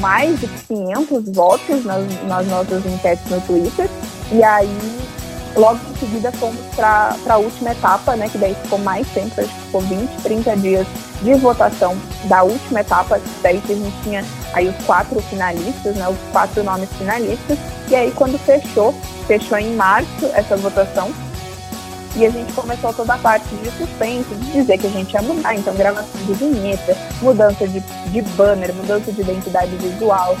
mais de 500 votos nas, nas nossas enquetes no Twitter. E aí Logo em seguida fomos para a última etapa, né, que daí ficou mais tempo, acho que ficou 20, 30 dias de votação da última etapa, daí que a gente tinha aí os quatro finalistas, né, os quatro nomes finalistas, e aí quando fechou, fechou em março essa votação, e a gente começou toda a parte de suspense, de dizer que a gente ia mudar, então gravação de vinheta, mudança de, de banner, mudança de identidade visual,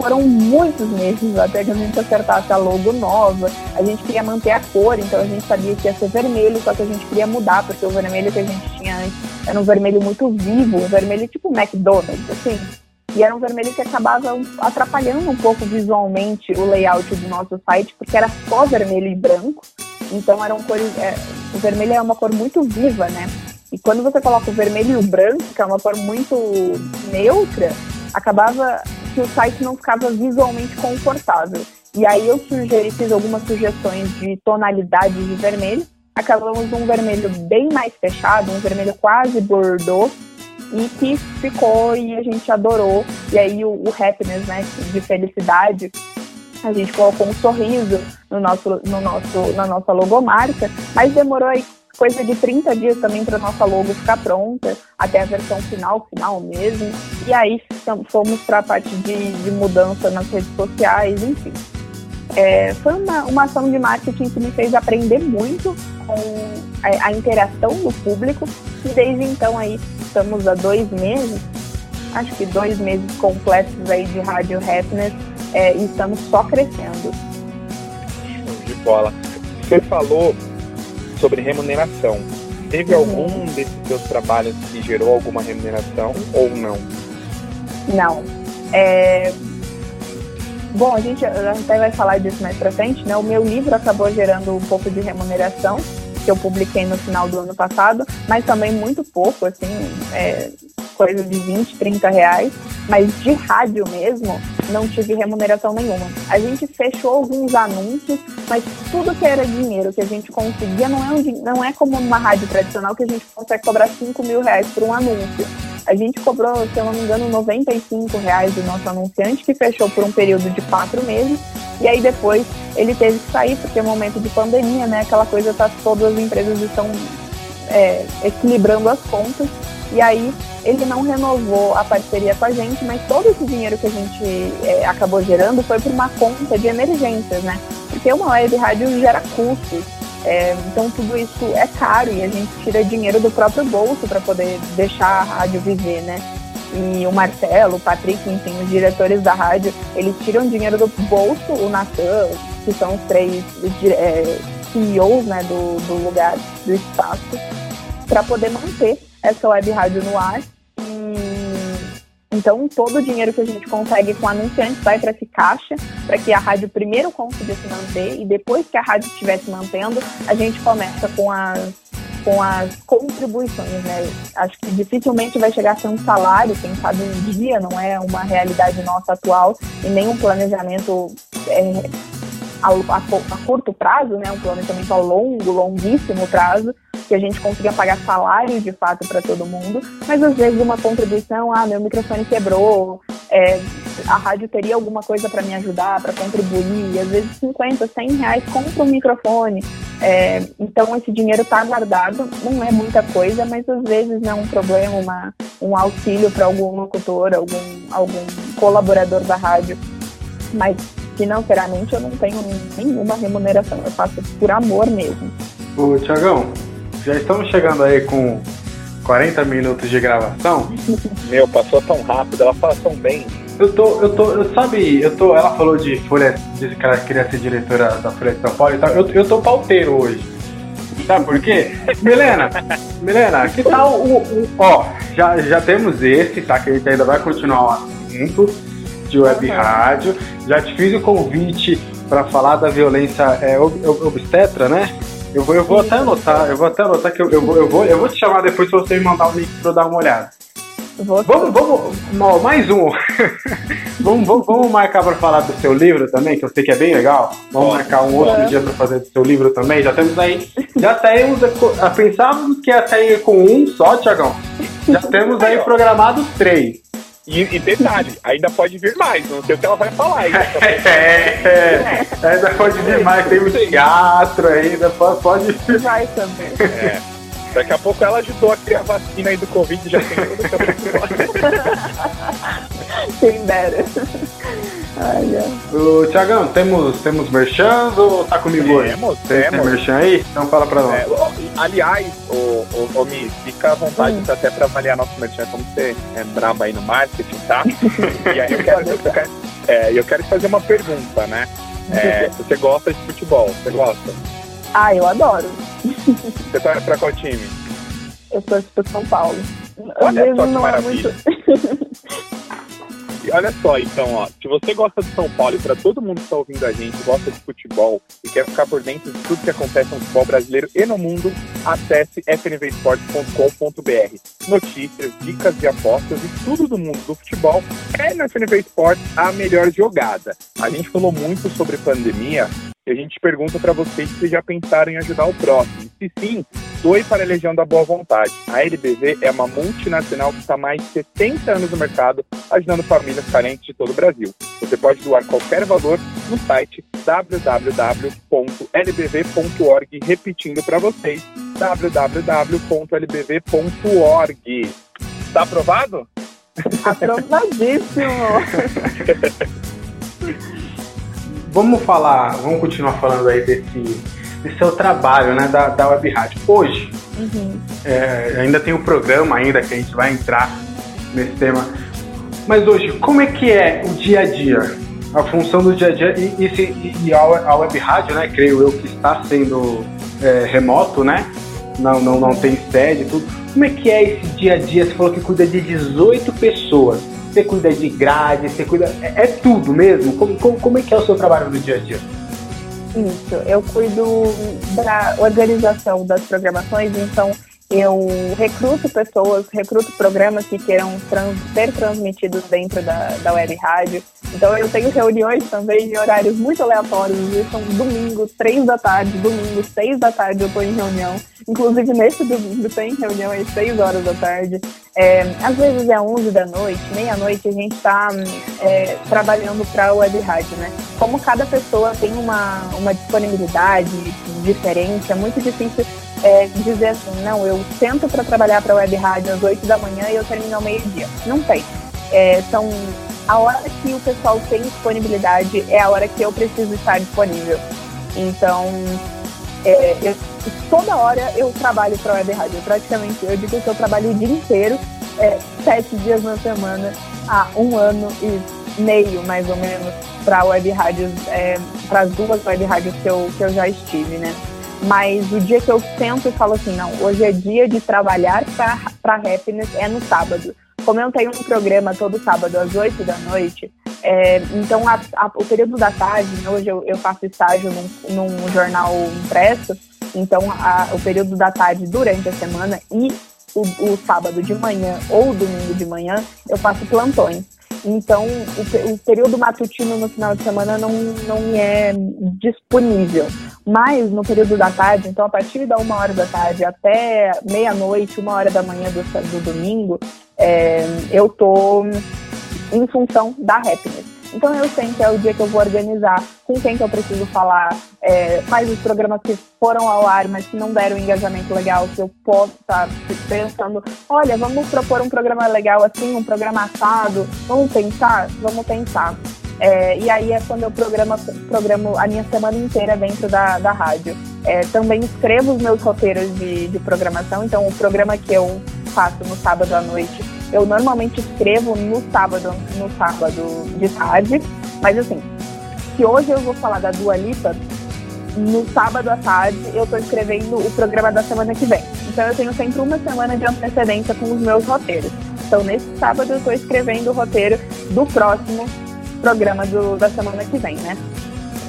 foram muitos meses até que a gente acertasse a logo nova. A gente queria manter a cor, então a gente sabia que ia ser vermelho, só que a gente queria mudar, porque o vermelho que a gente tinha antes era um vermelho muito vivo, um vermelho tipo McDonald's, assim. E era um vermelho que acabava atrapalhando um pouco visualmente o layout do nosso site, porque era só vermelho e branco. Então eram cores. É, o vermelho é uma cor muito viva, né? E quando você coloca o vermelho e o branco, que é uma cor muito neutra, acabava que o site não ficava visualmente confortável. E aí eu sugeri, fiz algumas sugestões de tonalidade de vermelho. Acabamos num vermelho bem mais fechado, um vermelho quase bordô, e que ficou e a gente adorou. E aí o, o happiness, né, de felicidade, a gente colocou um sorriso no nosso, no nosso, na nossa logomarca, mas demorou aí coisa de 30 dias também para nossa logo ficar pronta, até a versão final, final mesmo. E aí fomos para a parte de, de, mudança nas redes sociais, enfim. É, foi uma, uma ação de marketing que me fez aprender muito com a, a interação do público e desde então aí estamos há dois meses, acho que dois meses completos aí de Rádio Happiness é, e estamos só crescendo. De bola. Você falou sobre remuneração. Teve uhum. algum desses seus trabalhos que gerou alguma remuneração ou não? Não. É... Bom, a gente até vai falar disso mais pra frente, né? O meu livro acabou gerando um pouco de remuneração, que eu publiquei no final do ano passado, mas também muito pouco, assim, é, coisa de 20, 30 reais, mas de rádio mesmo, não tive remuneração nenhuma. A gente fechou alguns anúncios, mas tudo que era dinheiro que a gente conseguia não é, um, não é como uma rádio tradicional que a gente consegue cobrar 5 mil reais por um anúncio. A gente cobrou, se eu não me engano, 95 reais do nosso anunciante, que fechou por um período de quatro meses, e aí depois ele teve que sair, porque é momento de pandemia, né? Aquela coisa tá, todas as empresas estão é, equilibrando as contas. E aí ele não renovou a parceria com a gente, mas todo esse dinheiro que a gente é, acabou gerando foi por uma conta de emergências, né? Porque uma web rádio gera custos. É, então tudo isso é caro e a gente tira dinheiro do próprio bolso para poder deixar a rádio viver, né? E o Marcelo, o Patrick, enfim, os diretores da rádio, eles tiram dinheiro do bolso, o Natan, que são os três é, CEOs né, do, do lugar, do espaço, para poder manter essa web rádio no ar. E, então, todo o dinheiro que a gente consegue com anunciantes vai para esse caixa, para que a rádio primeiro consiga se manter e depois que a rádio estiver se mantendo, a gente começa com as com as contribuições, né? Acho que dificilmente vai chegar a ser um salário, quem sabe um dia, não é uma realidade nossa atual e nem um planejamento é, a, a, a, curto prazo, né? Um planejamento a longo, longuíssimo prazo, que a gente consiga pagar salário de fato para todo mundo, mas às vezes uma contribuição, ah, meu microfone quebrou, é, a rádio teria alguma coisa para me ajudar, para contribuir, às vezes 50, 100 reais compra um microfone. É, então esse dinheiro está guardado, não é muita coisa, mas às vezes é um problema, uma, um auxílio para algum locutor, algum, algum colaborador da rádio. Mas financeiramente eu não tenho nenhuma remuneração, eu faço por amor mesmo. Ô Tiagão, já estamos chegando aí com 40 minutos de gravação. Meu, passou tão rápido, ela fala tão bem. Eu tô, eu tô, eu, sabe, eu tô, ela falou de Folha, disse que ela queria ser diretora da Folha de São Paulo e tal. Eu, eu tô pauteiro hoje. Sabe por quê? Milena, Milena, que tal o, o, Ó, já, já temos esse, tá? Que a gente ainda vai continuar o assunto de web rádio. Já te fiz o convite para falar da violência é, obstetra, né? Eu vou, eu vou até anotar, eu vou até anotar que eu, eu, vou, eu, vou, eu vou te chamar depois se você me mandar o link pra eu dar uma olhada. Vou vamos, vamos, mais um. vamos, vamos, vamos, marcar para falar do seu livro também, que eu sei que é bem legal. Vamos marcar um outro é. dia para fazer do seu livro também. Já temos aí, já temos, pensávamos que ia sair com um só, Tiagão. Já temos aí programados três. E, e, detalhe, ainda pode vir mais, não sei o que ela vai falar ainda. é, ainda pode vir mais, tem o teatro ainda, pode, pode vir. Vai também. É. Daqui a pouco ela ajudou a criar a vacina aí do Covid, já tem tudo Quem dera. Ai, ai. Tiagão, temos, temos merchans ou tá comigo hoje? Temos, tem, temos. Tem merchan aí? Então fala pra nós. É, aliás, o, o, o Mi, fica à vontade hum. até pra avaliar nosso merchan, como você é braba aí no marketing, tá? e aí eu quero, eu quero, é, eu quero fazer uma pergunta, né? É, você gosta de futebol? Você gosta? Ah, eu adoro. Você torce pra qual time? Eu torço pro São Paulo. Olha só que maravilha. É muito... E olha só, então, ó, se você gosta de São Paulo e para todo mundo que está ouvindo a gente, gosta de futebol e quer ficar por dentro de tudo que acontece no futebol brasileiro e no mundo, acesse fnvesportes.com.br. Notícias, dicas e apostas e tudo do mundo do futebol é no FNV Esportes a melhor jogada. A gente falou muito sobre pandemia, e a gente pergunta para vocês se já pensaram em ajudar o próximo. Se sim, doe para a Legião da Boa Vontade. A LBV é uma multinacional que está há mais de 70 anos no mercado, ajudando famílias carentes de todo o Brasil. Você pode doar qualquer valor no site www.lbv.org, repetindo para vocês, www.lbv.org. Está aprovado? Aprovadíssimo! vamos falar, vamos continuar falando aí desse, desse seu trabalho, né, da, da Web Rádio. Hoje, uhum. é, ainda tem o um programa ainda que a gente vai entrar nesse tema. Mas hoje, como é que é o dia a dia? A função do dia a dia e, e, e a, a Web Rádio, né, creio eu que está sendo é, remoto, né? Não, não, não tem sede e tudo. Como é que é esse dia a dia? Você falou que cuida de 18 pessoas você cuida de grade, você cuida. É, é tudo mesmo? Como, como, como, é que é o seu trabalho no dia a dia? Isso, eu cuido da organização das programações, então eu recruto pessoas, recruto programas que queiram trans, ser transmitidos dentro da, da web rádio. Então eu tenho reuniões também em horários muito aleatórios. São domingo, três da tarde, domingo, seis da tarde eu estou em reunião. Inclusive nesse domingo tem reunião às seis horas da tarde. É, às vezes é onze da noite, meia-noite a gente está é, trabalhando para a web rádio, né? Como cada pessoa tem uma, uma disponibilidade diferente, é muito difícil é, dizer assim, não, eu sento para trabalhar para a web rádio às 8 da manhã e eu termino ao meio-dia. Não tem. É, a hora que o pessoal tem disponibilidade é a hora que eu preciso estar disponível. Então, é, eu, toda hora eu trabalho para a web rádio. Praticamente, eu digo que eu trabalho o dia inteiro, é, sete dias na semana, há um ano e meio, mais ou menos, para web rádios, é, para as duas web rádios que eu, que eu já estive, né? Mas o dia que eu sento e falo assim, não, hoje é dia de trabalhar para Happiness é no sábado. Como eu tenho um programa todo sábado às 8 da noite, é, então a, a, o período da tarde, hoje eu, eu faço estágio num, num jornal impresso, Então, a, o período da tarde durante a semana e o, o sábado de manhã ou domingo de manhã, eu faço plantões. Então, o, o, período matutino no final de semana não, não é disponível. Mas no período da tarde, então a partir da uma hora da tarde até meia-noite, uma hora da manhã do, do domingo, é, eu tô em função da happiness. Então eu sei que é o dia que eu vou organizar com quem que eu preciso falar, é, quais os programas que foram ao ar, mas que não deram engajamento legal, que eu posso estar pensando, olha, vamos propor um programa legal assim, um programa assado, vamos pensar? Vamos pensar. É, e aí é quando eu programo, programo a minha semana inteira dentro da, da rádio. É, também escrevo os meus roteiros de, de programação, então o programa que eu faço no sábado à noite eu normalmente escrevo no sábado, no sábado de tarde, mas assim, se hoje eu vou falar da Dua Lipa, no sábado à tarde eu estou escrevendo o programa da semana que vem. Então eu tenho sempre uma semana de antecedência com os meus roteiros. Então nesse sábado eu estou escrevendo o roteiro do próximo programa do, da semana que vem, né?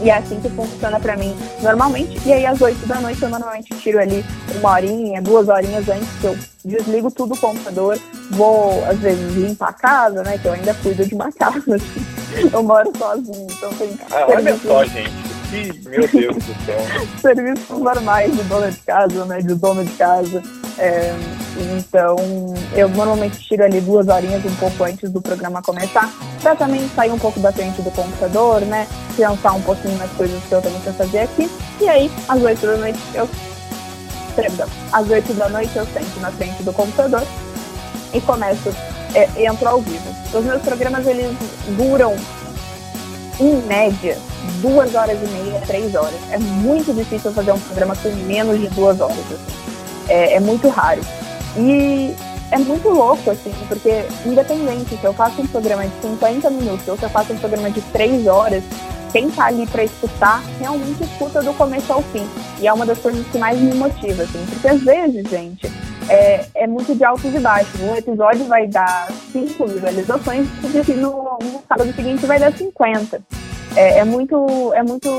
E é assim que funciona para mim normalmente. E aí, às 8 da noite, eu normalmente tiro ali uma horinha, duas horinhas antes que eu desligo tudo o computador. Vou, às vezes, limpar a casa, né? Que eu ainda cuido de uma casa. Assim. Eu moro sozinho, então tem. Ah, olha só, gente. Meu Deus do céu. Serviços normais de dona de casa, né? De dono de casa. É, então, eu normalmente tiro ali duas horinhas um pouco antes do programa começar, para também sair um pouco da frente do computador, né? Pensar um pouquinho nas coisas que eu tenho que fazer aqui. E aí, às oito da noite, eu. Perdão, às oito da noite eu sento na frente do computador e começo, é, entro ao vivo. Os meus programas, eles duram, em média, duas horas e meia, três horas. É muito difícil fazer um programa com menos de duas horas. Assim é, é muito raro. E é muito louco, assim, porque independente se eu faço um programa de 50 minutos ou se eu faço um programa de 3 horas, quem tá ali para escutar realmente escuta do começo ao fim. E é uma das coisas que mais me motiva, assim, porque às vezes, gente, é, é muito de altos e baixos. Um episódio vai dar 5 visualizações e no, no sábado seguinte vai dar 50. É, é muito. É muito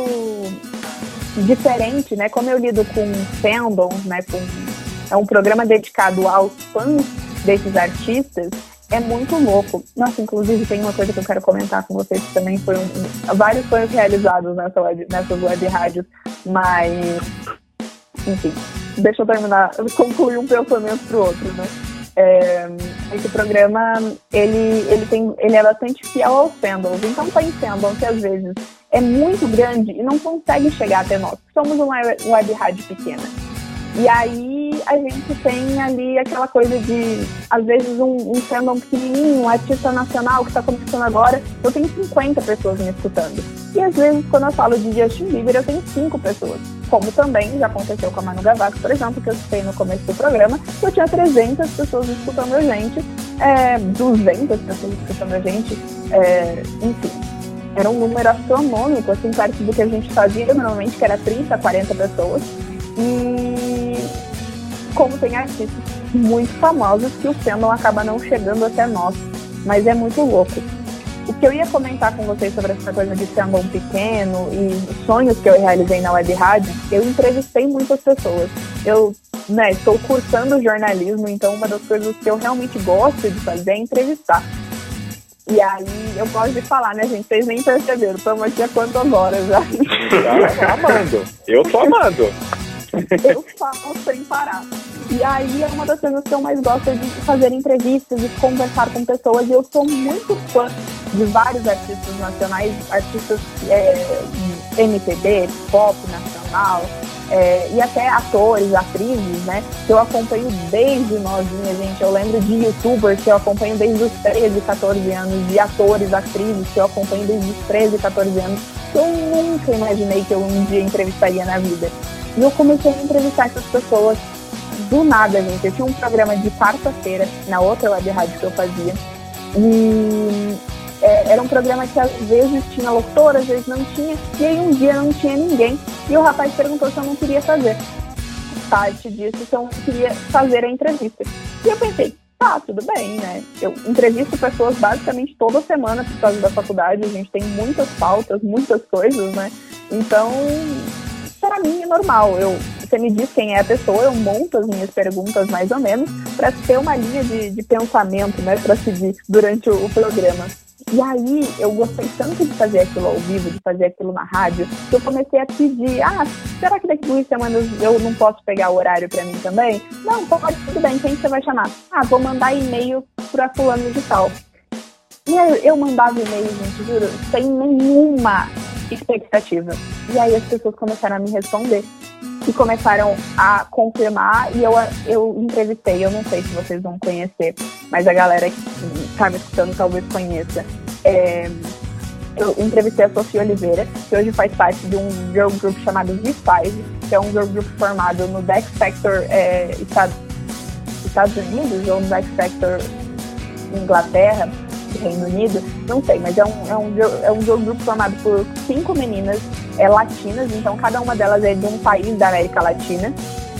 diferente, né? Como eu lido com fandoms, né? Com, é um programa dedicado aos fãs desses artistas, é muito louco. Nossa, inclusive tem uma coisa que eu quero comentar com vocês que também foi um, vários sonhos realizados nessa web, nessas web rádios, mas enfim, deixa eu terminar, concluir um pensamento pro outro, né? É, esse programa ele, ele, tem, ele é bastante fiel aos fandoms, então tem fandom que às vezes é muito grande e não consegue chegar até nós. Somos uma web rádio pequena. E aí a gente tem ali aquela coisa de, às vezes, um, um fandom pequenininho, um artista nacional que está começando agora, eu tenho 50 pessoas me escutando. E às vezes, quando eu falo de Justin Bieber, eu tenho 5 pessoas. Como também já aconteceu com a Manu Gavassi, por exemplo, que eu citei no começo do programa, eu tinha 300 pessoas escutando a gente, é, 200 pessoas escutando a gente, é, enfim era um número astronômico, assim, perto do que a gente fazia normalmente, que era 30, 40 pessoas. E como tem artistas muito famosos que o fandom acaba não chegando até nós. Mas é muito louco. O que eu ia comentar com vocês sobre essa coisa de fandom pequeno e sonhos que eu realizei na web rádio, eu entrevistei muitas pessoas. Eu né, estou cursando jornalismo, então uma das coisas que eu realmente gosto de fazer é entrevistar. E aí eu gosto de falar, né, gente? Vocês nem perceberam, estamos aqui há quantas horas já? Tô amando. Eu tô amando. Eu falo sem parar. E aí é uma das coisas que eu mais gosto de fazer entrevistas, de conversar com pessoas. E eu sou muito fã de vários artistas nacionais, artistas é, MPB, pop nacional, é, e até atores, atrizes, né? Que eu acompanho desde novinha, gente. Eu lembro de youtubers que eu acompanho desde os 13, 14 anos, de atores, atrizes que eu acompanho desde os 13, 14 anos. Eu nunca imaginei que eu um dia entrevistaria na vida. E eu comecei a entrevistar essas pessoas do nada, gente. Eu tinha um programa de quarta-feira na outra web rádio que eu fazia. E é, era um programa que às vezes tinha locutor, às vezes não tinha. E aí um dia não tinha ninguém. E o rapaz perguntou se eu não queria fazer parte disso, se eu não queria fazer a entrevista. E eu pensei, tá, tudo bem, né? Eu entrevisto pessoas basicamente toda semana por causa da faculdade. A gente tem muitas pautas, muitas coisas, né? Então, para mim é normal eu você me diz quem é a pessoa, eu monto as minhas perguntas mais ou menos para ter uma linha de, de pensamento, né, para seguir durante o, o programa. E aí eu gostei tanto de fazer aquilo ao vivo, de fazer aquilo na rádio, que eu comecei a pedir, ah, será que daqui duas semanas eu não posso pegar o horário para mim também? Não, pode, tudo bem, quem você vai chamar? Ah, vou mandar e-mail para fulano de tal. E eu, eu mandava e-mail, gente, juro, sem nenhuma expectativa. E aí as pessoas começaram a me responder e começaram a confirmar e eu, eu entrevistei, eu não sei se vocês vão conhecer, mas a galera que está me escutando talvez conheça. É, eu entrevistei a Sofia Oliveira, que hoje faz parte de um girl group chamado V5, que é um girl group formado no Dex Factor é, Estados, Estados Unidos ou no Dex Factor Inglaterra, Reino Unido, não sei, mas é um, é um, é um girl group formado por cinco meninas é, latinas, então cada uma delas é de um país da América Latina,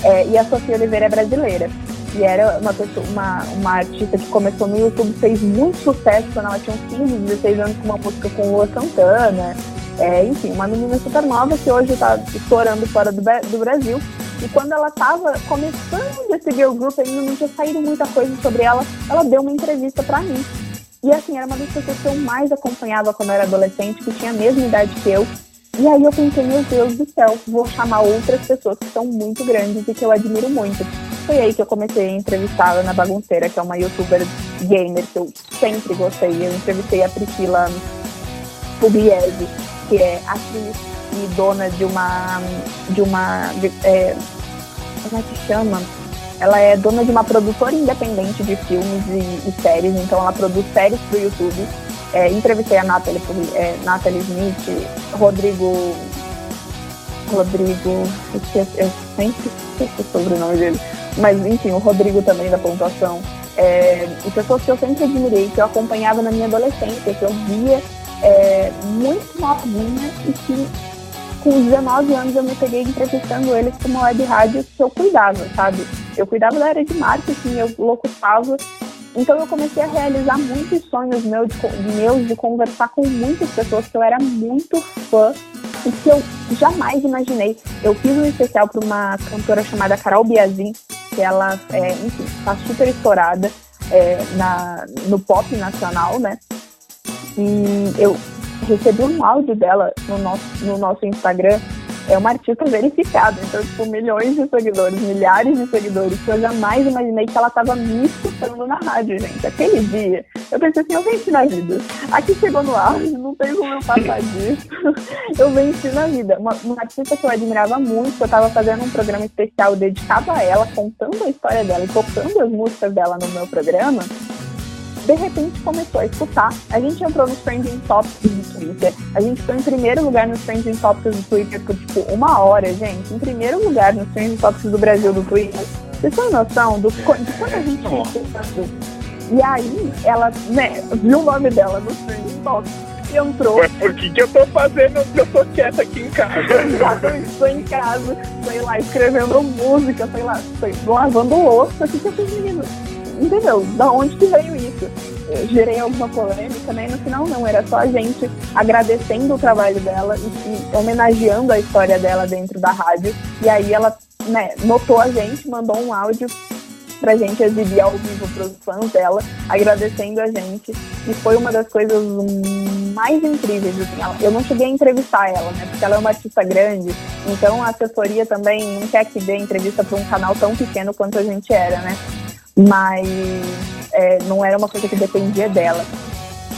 é, e a Sofia Oliveira é brasileira. E era uma, pessoa, uma, uma artista que começou no YouTube, fez muito sucesso quando ela tinha uns 15, 16 anos com uma música com Lua Santana. É, enfim, uma menina super nova que hoje está estourando fora do, do Brasil. E quando ela estava começando esse group, ainda não tinha saído muita coisa sobre ela, ela deu uma entrevista para mim. E assim, era uma das pessoas que eu mais acompanhava quando eu era adolescente, que tinha a mesma idade que eu. E aí eu pensei, meu Deus do céu, vou chamar outras pessoas que são muito grandes e que eu admiro muito. Foi aí que eu comecei a entrevistá-la na Bagunceira, que é uma youtuber gamer que eu sempre gostei. Eu entrevistei a Priscila Pugliese, que é atriz e dona de uma. de uma. De, é, como é que chama? Ela é dona de uma produtora independente de filmes e, e séries, então ela produz séries para o YouTube é, entrevistei a Natalie, é, Natalie Smith, Rodrigo. Rodrigo. Eu, eu sempre esqueço o sobrenome dele. Mas, enfim, o Rodrigo também da pontuação. É, e pessoas que eu sempre admirei, que eu acompanhava na minha adolescência, que eu via é, muito novinha e que com 19 anos eu me peguei entrevistando eles como web rádio que eu cuidava, sabe? Eu cuidava da área de marketing, eu locutava então eu comecei a realizar muitos sonhos meus de, meus de conversar com muitas pessoas que eu era muito fã e que eu jamais imaginei. Eu fiz um especial para uma cantora chamada Carol Biazin, que ela, é, enfim, está super estourada é, na, no pop nacional, né? E eu recebi um áudio dela no nosso, no nosso Instagram é uma artista verificada. Então, tipo, milhões de seguidores, milhares de seguidores, que eu jamais imaginei que ela tava me escutando na rádio, gente. Aquele dia, eu pensei assim, eu venci na vida. Aqui chegou no auge, não tem como eu passar disso. eu venci na vida. Uma, uma artista que eu admirava muito, eu tava fazendo um programa especial dedicado a ela, contando a história dela e tocando as músicas dela no meu programa de repente começou a escutar. A gente entrou nos Trending Topics do Twitter. A gente foi em primeiro lugar nos Trending Topics do Twitter por, tipo, uma hora, gente. Em primeiro lugar nos Trending Topics do Brasil do Twitter. Vocês têm noção do, de quando a gente E aí, ela, né, viu o nome dela nos Trending Topics entrou. Mas por que, que eu tô fazendo eu tô quieta aqui em casa? Exatamente, estou em casa, sei lá, escrevendo música, sei lá, estou lavando louça, o que, que eu fiz, menino? Entendeu? Da onde que veio isso? Eu gerei alguma polêmica, né? E no final não, era só a gente agradecendo o trabalho dela e, e homenageando a história dela dentro da rádio. E aí ela né, notou a gente, mandou um áudio pra gente exibir ao vivo pros fãs dela, agradecendo a gente. E foi uma das coisas mais incríveis, assim. Eu não cheguei a entrevistar ela, né? Porque ela é uma artista grande, então a assessoria também não quer que dê entrevista para um canal tão pequeno quanto a gente era, né? Mas é, não era uma coisa que dependia dela.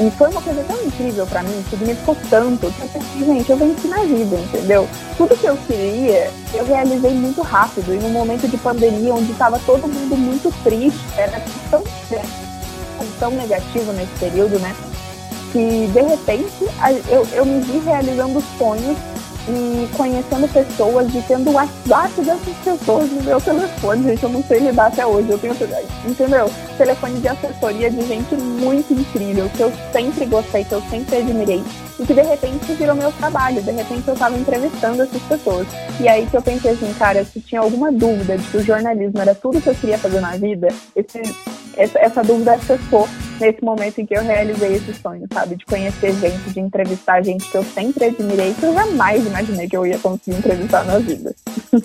E foi uma coisa tão incrível para mim, significou tanto, que eu pensei, gente, eu venci na vida, entendeu? Tudo que eu queria, eu realizei muito rápido, e num momento de pandemia, onde estava todo mundo muito triste, era tão, tão negativo nesse período, né? Que, de repente, eu, eu me vi realizando sonhos e conhecendo pessoas e tendo o WhatsApp dessas pessoas no meu telefone, gente, eu não sei lidar até hoje, eu tenho, entendeu? Telefone de assessoria de gente muito incrível, que eu sempre gostei, que eu sempre admirei, e que de repente virou meu trabalho, de repente eu tava entrevistando essas pessoas. E aí que eu pensei assim, cara, se tinha alguma dúvida de que o jornalismo era tudo que eu queria fazer na vida, esse, essa, essa dúvida cessou nesse momento em que eu realizei esse sonho, sabe? De conhecer gente, de entrevistar gente que eu sempre admirei, que eu jamais imaginei que eu ia conseguir entrevistar na vida.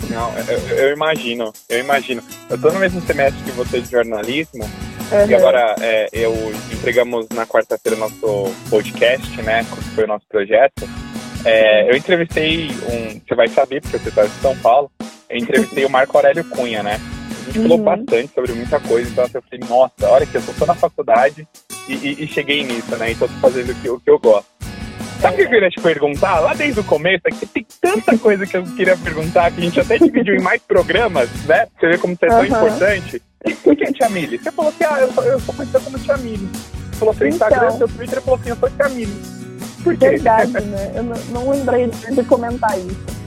Não, eu, eu, imagino, eu imagino. Eu tô no mesmo semestre que você de jornalismo, uhum. e agora é, eu entregamos na quarta-feira nosso podcast, né? Que foi o nosso projeto. É, eu entrevistei um. Você vai saber, porque você está em São Paulo. Eu entrevistei o Marco Aurélio Cunha, né? A gente uhum. falou bastante sobre muita coisa, então eu falei, nossa, olha que eu tô na faculdade e, e, e, cheguei nisso, né? Então tô fazendo o que, o que eu gosto. Sabe o que eu queria te perguntar? Lá desde o começo, é que tem tanta coisa que eu queria perguntar que a gente até dividiu em mais programas, né? Pra você ver como você é tão uhum. importante. Por que Tia Mili? Você falou que ah, eu, sou, eu sou conhecida como Tia Mili. Você falou seu Instagram, então, seu Twitter, falou assim, eu sou Tia Mili. Por quê? Verdade, né? Eu não, não lembrei de comentar isso.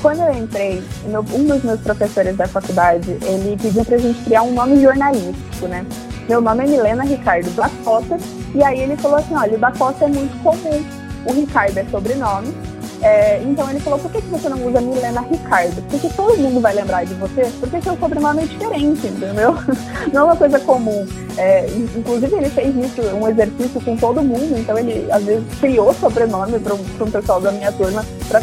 Quando eu entrei, um dos meus professores da faculdade, ele pediu pra gente criar um nome jornalístico, né? Meu nome é Milena Ricardo da Costa, e aí ele falou assim, olha, o da Costa é muito comum o Ricardo é sobrenome. É, então ele falou, por que, que você não usa Milena Ricardo? Porque todo mundo vai lembrar de você, porque seu sobrenome é diferente, entendeu? Não é uma coisa comum. É, inclusive ele fez isso, um exercício com todo mundo, então ele às vezes criou sobrenome para um pessoal da minha turma para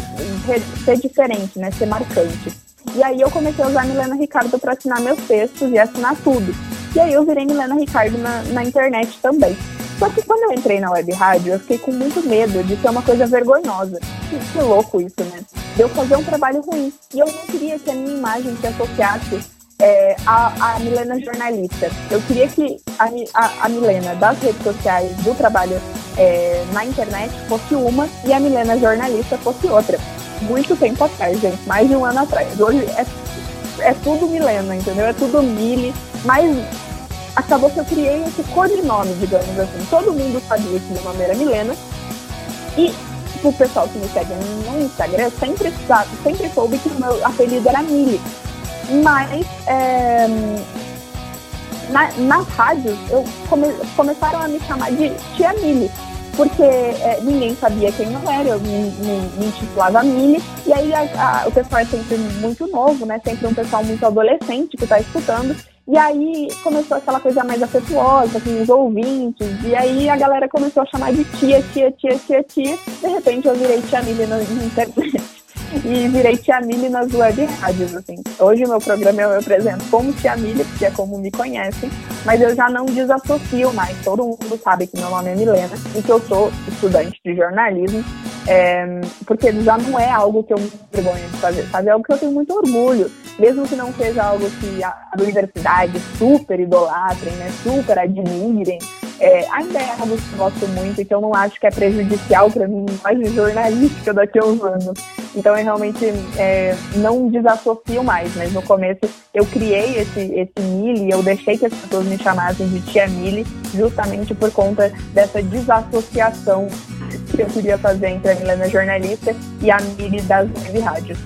ser diferente, né? Ser marcante. E aí eu comecei a usar Milena Ricardo para assinar meus textos e assinar tudo. E aí eu virei Milena Ricardo na, na internet também. Só que quando eu entrei na web rádio, eu fiquei com muito medo de ser uma coisa vergonhosa. Que, que louco isso, né? De eu fazer um trabalho ruim. E eu não queria que a minha imagem se associasse é, a, a Milena jornalista. Eu queria que a, a, a Milena das redes sociais, do trabalho é, na internet, fosse uma e a Milena jornalista fosse outra. Muito tempo atrás, gente, mais de um ano atrás. Hoje é, é tudo Milena, entendeu? É tudo Mili, mas acabou que eu criei esse codinome, digamos assim. Todo mundo sabia que meu nome era Milena. E o pessoal que me segue no Instagram sempre, sabe, sempre soube que o meu apelido era Mili. Mas é, na, nas rádios eu come, começaram a me chamar de Tia Mili. Porque é, ninguém sabia quem eu era, eu me, me, me intitulava Mili. E aí a, a, o pessoal é sempre muito novo, né? Sempre um pessoal muito adolescente que está escutando. E aí começou aquela coisa mais afetuosa com os ouvintes. E aí a galera começou a chamar de tia, tia, tia, tia, tia. De repente eu virei tia Mili na internet. E virei tia Mili nas web rádios, assim. Hoje o meu programa eu me apresento como tia Mili, porque é como me conhecem. Mas eu já não desassocio mais. Todo mundo sabe que meu nome é Milena e que eu sou estudante de jornalismo. É, porque já não é algo que eu me vergonho de fazer, sabe? É algo que eu tenho muito orgulho mesmo que não seja algo que a universidade super idolatrem, né, super admirem, é, ainda é algo que eu gosto muito, então não acho que é prejudicial para mim mais jornalística daqui a uns anos. Então eu realmente é, não desassocio mais, mas no começo eu criei esse, esse Mili, eu deixei que as pessoas me chamassem de tia Mili, justamente por conta dessa desassociação que eu queria fazer entre a Milena jornalista e a Mili das web rádios.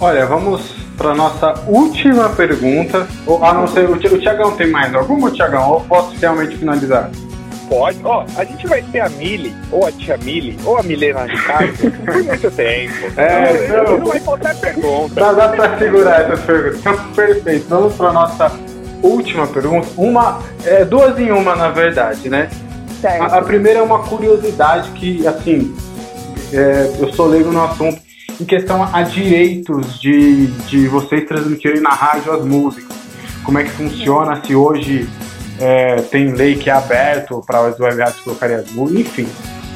Olha, vamos para nossa última pergunta. Ou, a não ser, o, Tiagão tem mais alguma, Tiagão? Ou posso realmente finalizar? Pode. Ó, oh, a gente vai ter a Mili, ou a tia Mili, ou a Milena Ricardo por muito tempo. É, não, não, não vai faltar pergunta. Dá, dá para segurar essas perguntas. Então, perfeito. Vamos para nossa última pergunta. Uma, é, duas em uma, na verdade, né? A, a, primeira é uma curiosidade que, assim, é, eu sou leigo no assunto em questão a direitos de, de vocês transmitirem na rádio as músicas. Como é que funciona, se hoje é, tem lei que é aberto para as web rádios colocarem as músicas, enfim,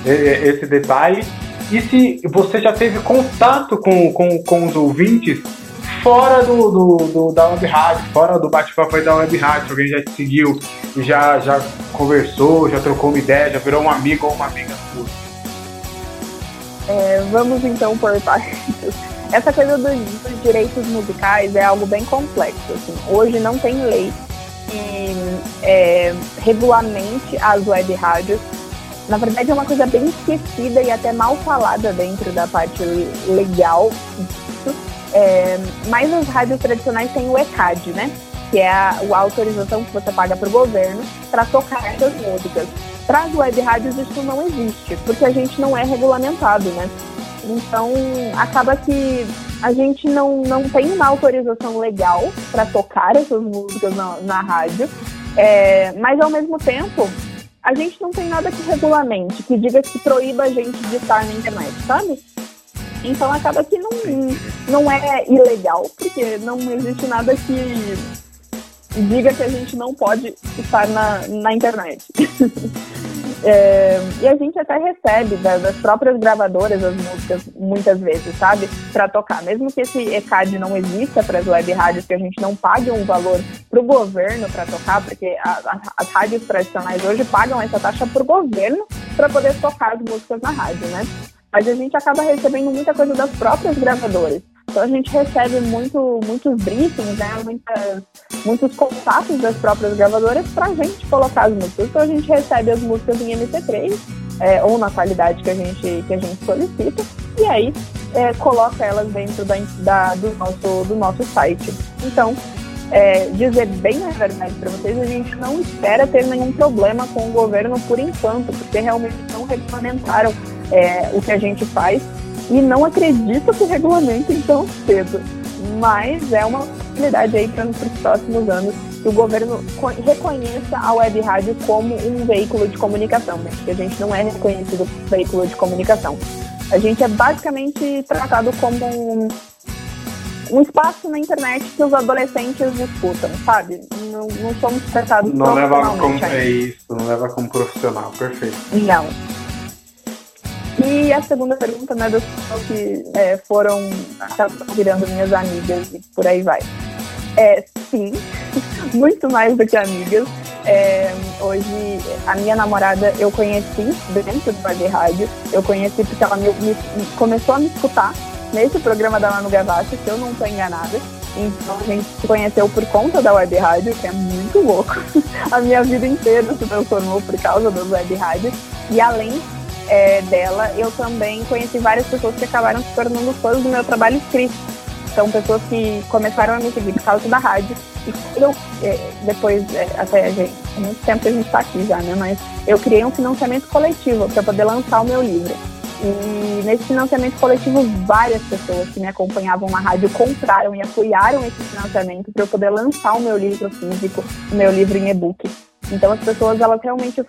esse detalhe. E se você já teve contato com, com, com os ouvintes fora do, do, do, da web rádio, fora do bate-papo da web rádio, alguém já te seguiu, já, já conversou, já trocou uma ideia, já virou um amigo ou uma amiga sua. É, vamos então por partes. Essa coisa dos, dos, direitos musicais é algo bem complexo. Assim. Hoje não tem lei que é, regulamente as web rádios. Na verdade, é uma coisa bem esquecida e até mal falada dentro da parte legal disso. É, mas as rádios tradicionais têm o ECAD, né? Que é a, a autorização que você paga para o governo para tocar essas músicas. Para as web rádios isso não existe, porque a gente não é regulamentado, né? Então acaba que a gente não, não tem uma autorização legal para tocar essas músicas na, na rádio, é, mas ao mesmo tempo a gente não tem nada que regulamente, que diga que proíba a gente de estar na internet, sabe? Então acaba que não, não é ilegal, porque não existe nada que diga que a gente não pode estar na, na internet. É, e a gente até recebe das, próprias gravadoras as músicas muitas vezes, sabe? Para tocar. Mesmo que esse ECAD não exista para as web rádios, que a gente não pague um valor para o governo para tocar, porque a, a, as rádios tradicionais hoje pagam essa taxa para o governo para poder tocar as músicas na rádio, né? Mas a gente acaba recebendo muita coisa das próprias gravadoras. Então a gente recebe muito, muitos briefings, né? Muitas, muitos contatos das próprias gravadoras para a gente colocar as músicas. Então a gente recebe as músicas em MP3 é, ou na qualidade que a gente, que a gente solicita e aí é, coloca elas dentro da, da, do, nosso, do nosso site. Então, é, dizer bem a verdade para vocês, a gente não espera ter nenhum problema com o governo por enquanto, porque realmente não regulamentaram é, o que a gente faz e não acredito que regulamentem tão cedo. Mas é uma possibilidade aí para nos próximos anos que o governo reconheça a web rádio como um veículo de comunicação, né? Porque a gente não é reconhecido como veículo de comunicação. A gente é basicamente tratado como um, um espaço na internet que os adolescentes disputam, sabe? Não, não somos tratados Não leva como é isso, não leva como profissional, perfeito. Não. E a segunda pergunta, né, das pessoas que é, foram virando minhas amigas e por aí vai. É, sim, muito mais do que amigas. É, hoje, a minha namorada eu conheci dentro do Web Rádio. Eu conheci porque ela me, me, começou a me escutar nesse programa da Manu Gavassi, se eu não estou enganada. Então a gente se conheceu por conta da web rádio, que é muito louco. a minha vida inteira se transformou por causa das web rádios. E além é, dela, eu também conheci várias pessoas que acabaram se tornando fãs do meu trabalho escrito. São pessoas que começaram a me seguir por causa da rádio. E eu, é, depois, é, até gente, há muito tempo que a gente está aqui já, né? Mas eu criei um financiamento coletivo para poder lançar o meu livro. E nesse financiamento coletivo, várias pessoas que me acompanhavam na rádio compraram e apoiaram esse financiamento para eu poder lançar o meu livro físico, o meu livro em e-book. Então as pessoas, elas realmente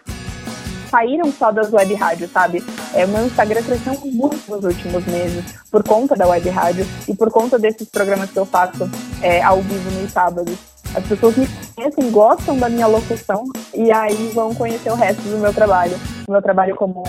saíram só das web rádios, sabe? É, o meu Instagram cresceu muito nos últimos meses por conta da web rádio e por conta desses programas que eu faço é, ao vivo nos sábados. As pessoas me conhecem, gostam da minha locução e aí vão conhecer o resto do meu trabalho. Meu trabalho como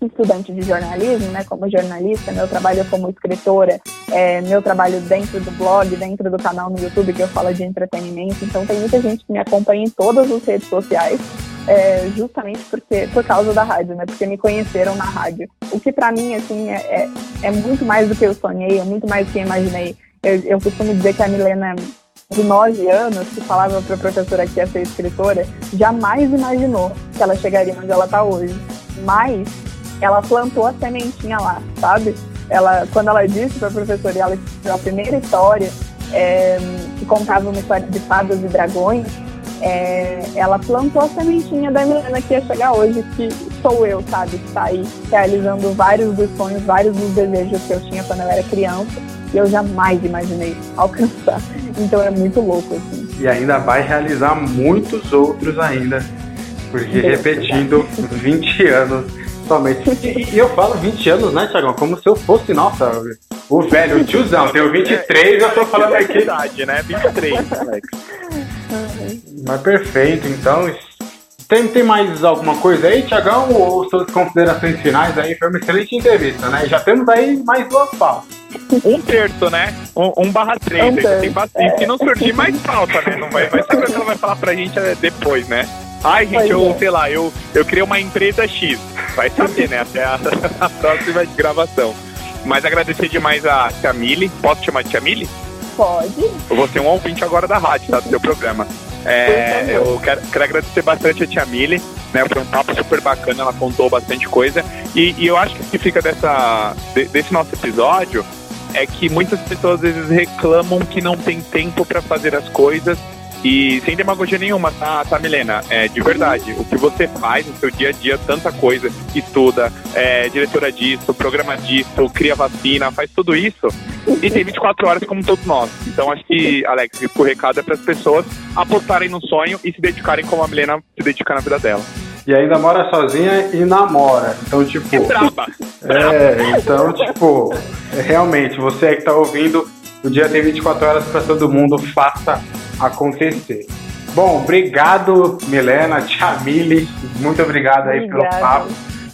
estudante de jornalismo, né, como jornalista, meu trabalho como escritora, é, meu trabalho dentro do blog, dentro do canal no YouTube que eu falo de entretenimento. Então tem muita gente que me acompanha em todas as redes sociais é, justamente porque, por causa da rádio, né? Porque me conheceram na rádio. O que para mim, assim, é, é, é, muito mais do que eu sonhei, é muito mais do que eu imaginei. Eu, eu costumo dizer que a Milena de nove anos, que falava para a professora que ia ser escritora, jamais imaginou que ela chegaria onde ela está hoje. Mas ela plantou a sementinha lá, sabe? Ela, quando ela disse para a professora, ela escreveu a primeira história é, que contava uma história de fadas e dragões, é, ela plantou a sementinha da Milena que ia chegar hoje, que sou eu, sabe? Que tá aí realizando vários dos sonhos, vários dos desejos que eu tinha quando eu era criança e eu jamais imaginei alcançar. Então é muito louco, assim. E ainda vai realizar muitos outros ainda, porque Deus repetindo Deus. 20 anos somente. E eu falo 20 anos, né, Tiagão? Como se eu fosse, nossa, o velho, o tiozão. Tenho 23, eu tô falando é aqui. Verdade, né? 23, Alex. Mas perfeito, então. Tem, tem mais alguma coisa aí, Tiagão? Ou suas considerações finais aí? Foi uma excelente entrevista, né? Já temos aí mais duas pautas. Um terço, né? Um, um barra três. Um tem bastante. É. Se não surgir mais pauta, né? Não vai, vai saber o que ela vai falar pra gente é, depois, né? Ai, gente, eu, é. sei lá, eu, eu criei uma empresa X. Vai saber, né? Até a, a próxima gravação. Mas agradecer demais a Tia Mili. Posso chamar de Tia Mili? Pode. Eu vou ser um ouvinte agora da rádio, tá? Do seu programa. É, eu quero, quero, agradecer bastante a Tia Mili, né? Foi um papo super bacana, ela contou bastante coisa. E, e eu acho que o que fica dessa, desse nosso episódio é que muitas pessoas às vezes reclamam que não tem tempo para fazer as coisas e sem demagogia nenhuma, tá, tá Milena? É, de verdade, o que você faz no seu dia a dia, tanta coisa, estuda, é diretora disso, programa disso, cria vacina, faz tudo isso e tem 24 horas como todos nós. Então acho que, Alex, o recado é para as pessoas apostarem no sonho e se dedicarem como a Milena se dedica na vida dela. e ainda mora sozinha e namora. Então, tipo. É braba. É, então, tipo, é, realmente, você que tá ouvindo, o dia tem 24 horas para todo mundo, faça acontecer. Bom, obrigado, Milena, Tia Mili, muito obrigado aí Obrigada. pelo papo.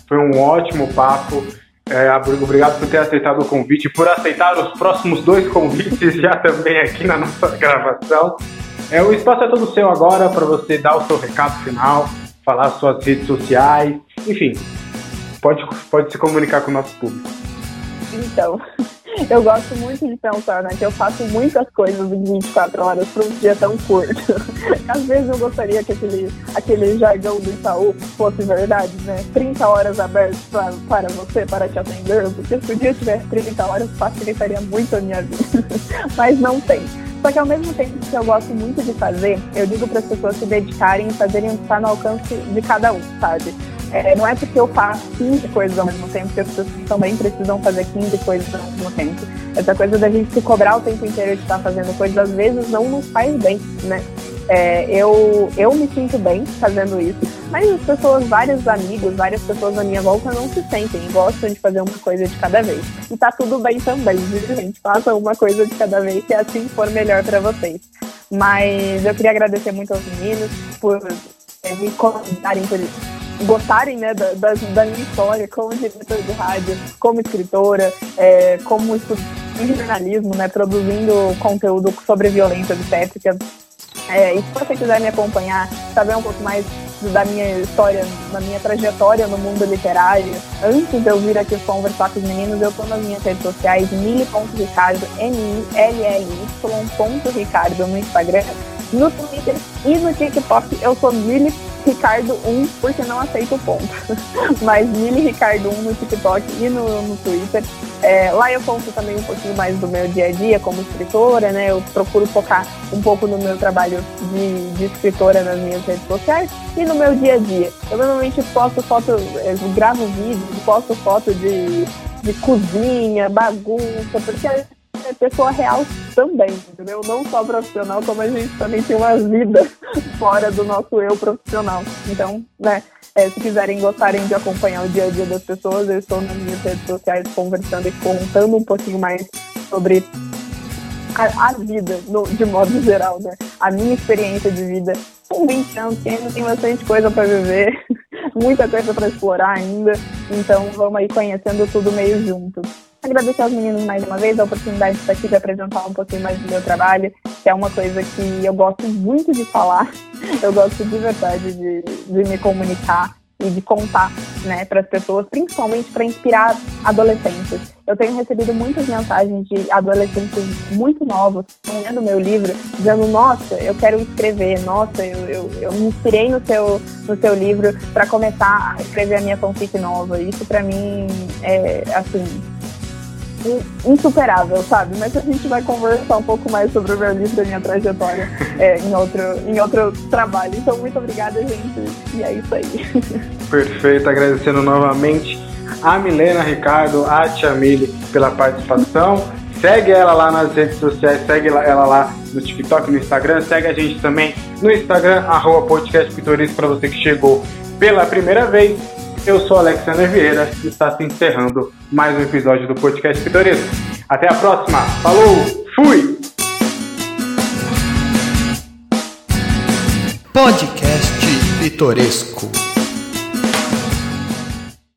Foi um ótimo papo. É, obrigado por ter aceitado o convite, por aceitar os próximos dois convites já também aqui na nossa gravação. É, o espaço é todo seu agora para você dar o seu recado final, falar suas redes sociais, enfim, pode, pode se comunicar com o nosso público. Então, eu gosto muito de pensar, né, que eu faço muitas coisas em 24 horas para um dia tão curto. Às vezes eu gostaria que aquele, aquele jargão do Itaú fosse verdade, né? 30 horas abertas pra, para você, para te atender, porque se o dia tivesse 30 horas, facilitaria muito a minha vida. Mas não tem. Só que ao mesmo tempo que eu gosto muito de fazer, eu digo para as pessoas se dedicarem e fazerem o que está no alcance de cada um, sabe? É, não é porque eu faço 15 coisas ao mesmo tempo que as pessoas também precisam fazer 15 coisas ao mesmo tempo. Essa coisa da gente se cobrar o tempo inteiro de estar fazendo coisas, às vezes não nos faz bem, né? É, eu, eu me sinto bem fazendo isso, mas as pessoas, vários amigos, várias pessoas à minha volta não se sentem, gostam de fazer uma coisa de cada vez. E tá tudo bem também, viu, gente? Faça uma coisa de cada vez, se assim for melhor para vocês. Mas eu queria agradecer muito aos meninos por é, me convidarem, por gostarem né, da, da, da, minha história como diretora de rádio, como escritora, é, como estudante de jornalismo, né, produzindo conteúdo sobre violência obstétrica. É, e se você quiser me acompanhar, saber um pouco mais da minha história, da minha trajetória no mundo literário, antes de eu vir aqui conversar com os meninos, eu estou nas minhas redes sociais, mili.ricardo, M-I-L-L-Y.ricardo no Instagram, no Twitter e no TikTok eu sou Mili Ricardo 1, porque não aceito o ponto. Mas Mili Ricardo 1 no TikTok e no, no Twitter. É, lá eu conto também um pouquinho mais do meu dia a dia como escritora, né? Eu procuro focar um pouco no meu trabalho de, de escritora nas minhas redes sociais e no meu dia a dia. Eu normalmente posto foto, eu gravo vídeo, posto foto de, de cozinha, bagunça, porque é pessoa real também, entendeu? Não só profissional, como a gente também tem uma vida fora do nosso eu profissional. Então, né, é, se quiserem gostarem de acompanhar o dia a dia das pessoas, eu estou nas minhas redes sociais conversando e contando um pouquinho mais sobre a, a vida, no, de modo geral, né? A minha experiência de vida com 20 anos, que ainda tem bastante coisa para viver, muita coisa para explorar ainda. Então, vamos aí conhecendo tudo meio junto. Agradecer aos meninos mais uma vez a oportunidade de estar aqui para apresentar um pouquinho mais do meu trabalho, que é uma coisa que eu gosto muito de falar, eu gosto de verdade de, de me comunicar e de contar né, para as pessoas, principalmente para inspirar adolescentes. Eu tenho recebido muitas mensagens de adolescentes muito novos lendo meu livro, dizendo: Nossa, eu quero escrever, nossa, eu, eu, eu me inspirei no seu, no seu livro para começar a escrever a minha fanfic nova. Isso para mim é assim insuperável, sabe? Mas a gente vai conversar um pouco mais sobre o meu livro e a minha trajetória é, em, outro, em outro trabalho. Então, muito obrigada, gente. E é isso aí. Perfeito, agradecendo novamente a Milena Ricardo, a Tia Mili pela participação. Segue ela lá nas redes sociais, segue ela lá no TikTok, no Instagram, segue a gente também no Instagram, arroba para você que chegou pela primeira vez. Eu sou Alexander Vieira e está se encerrando mais um episódio do Podcast Pitoresco. Até a próxima. Falou! Fui! Podcast Pitoresco.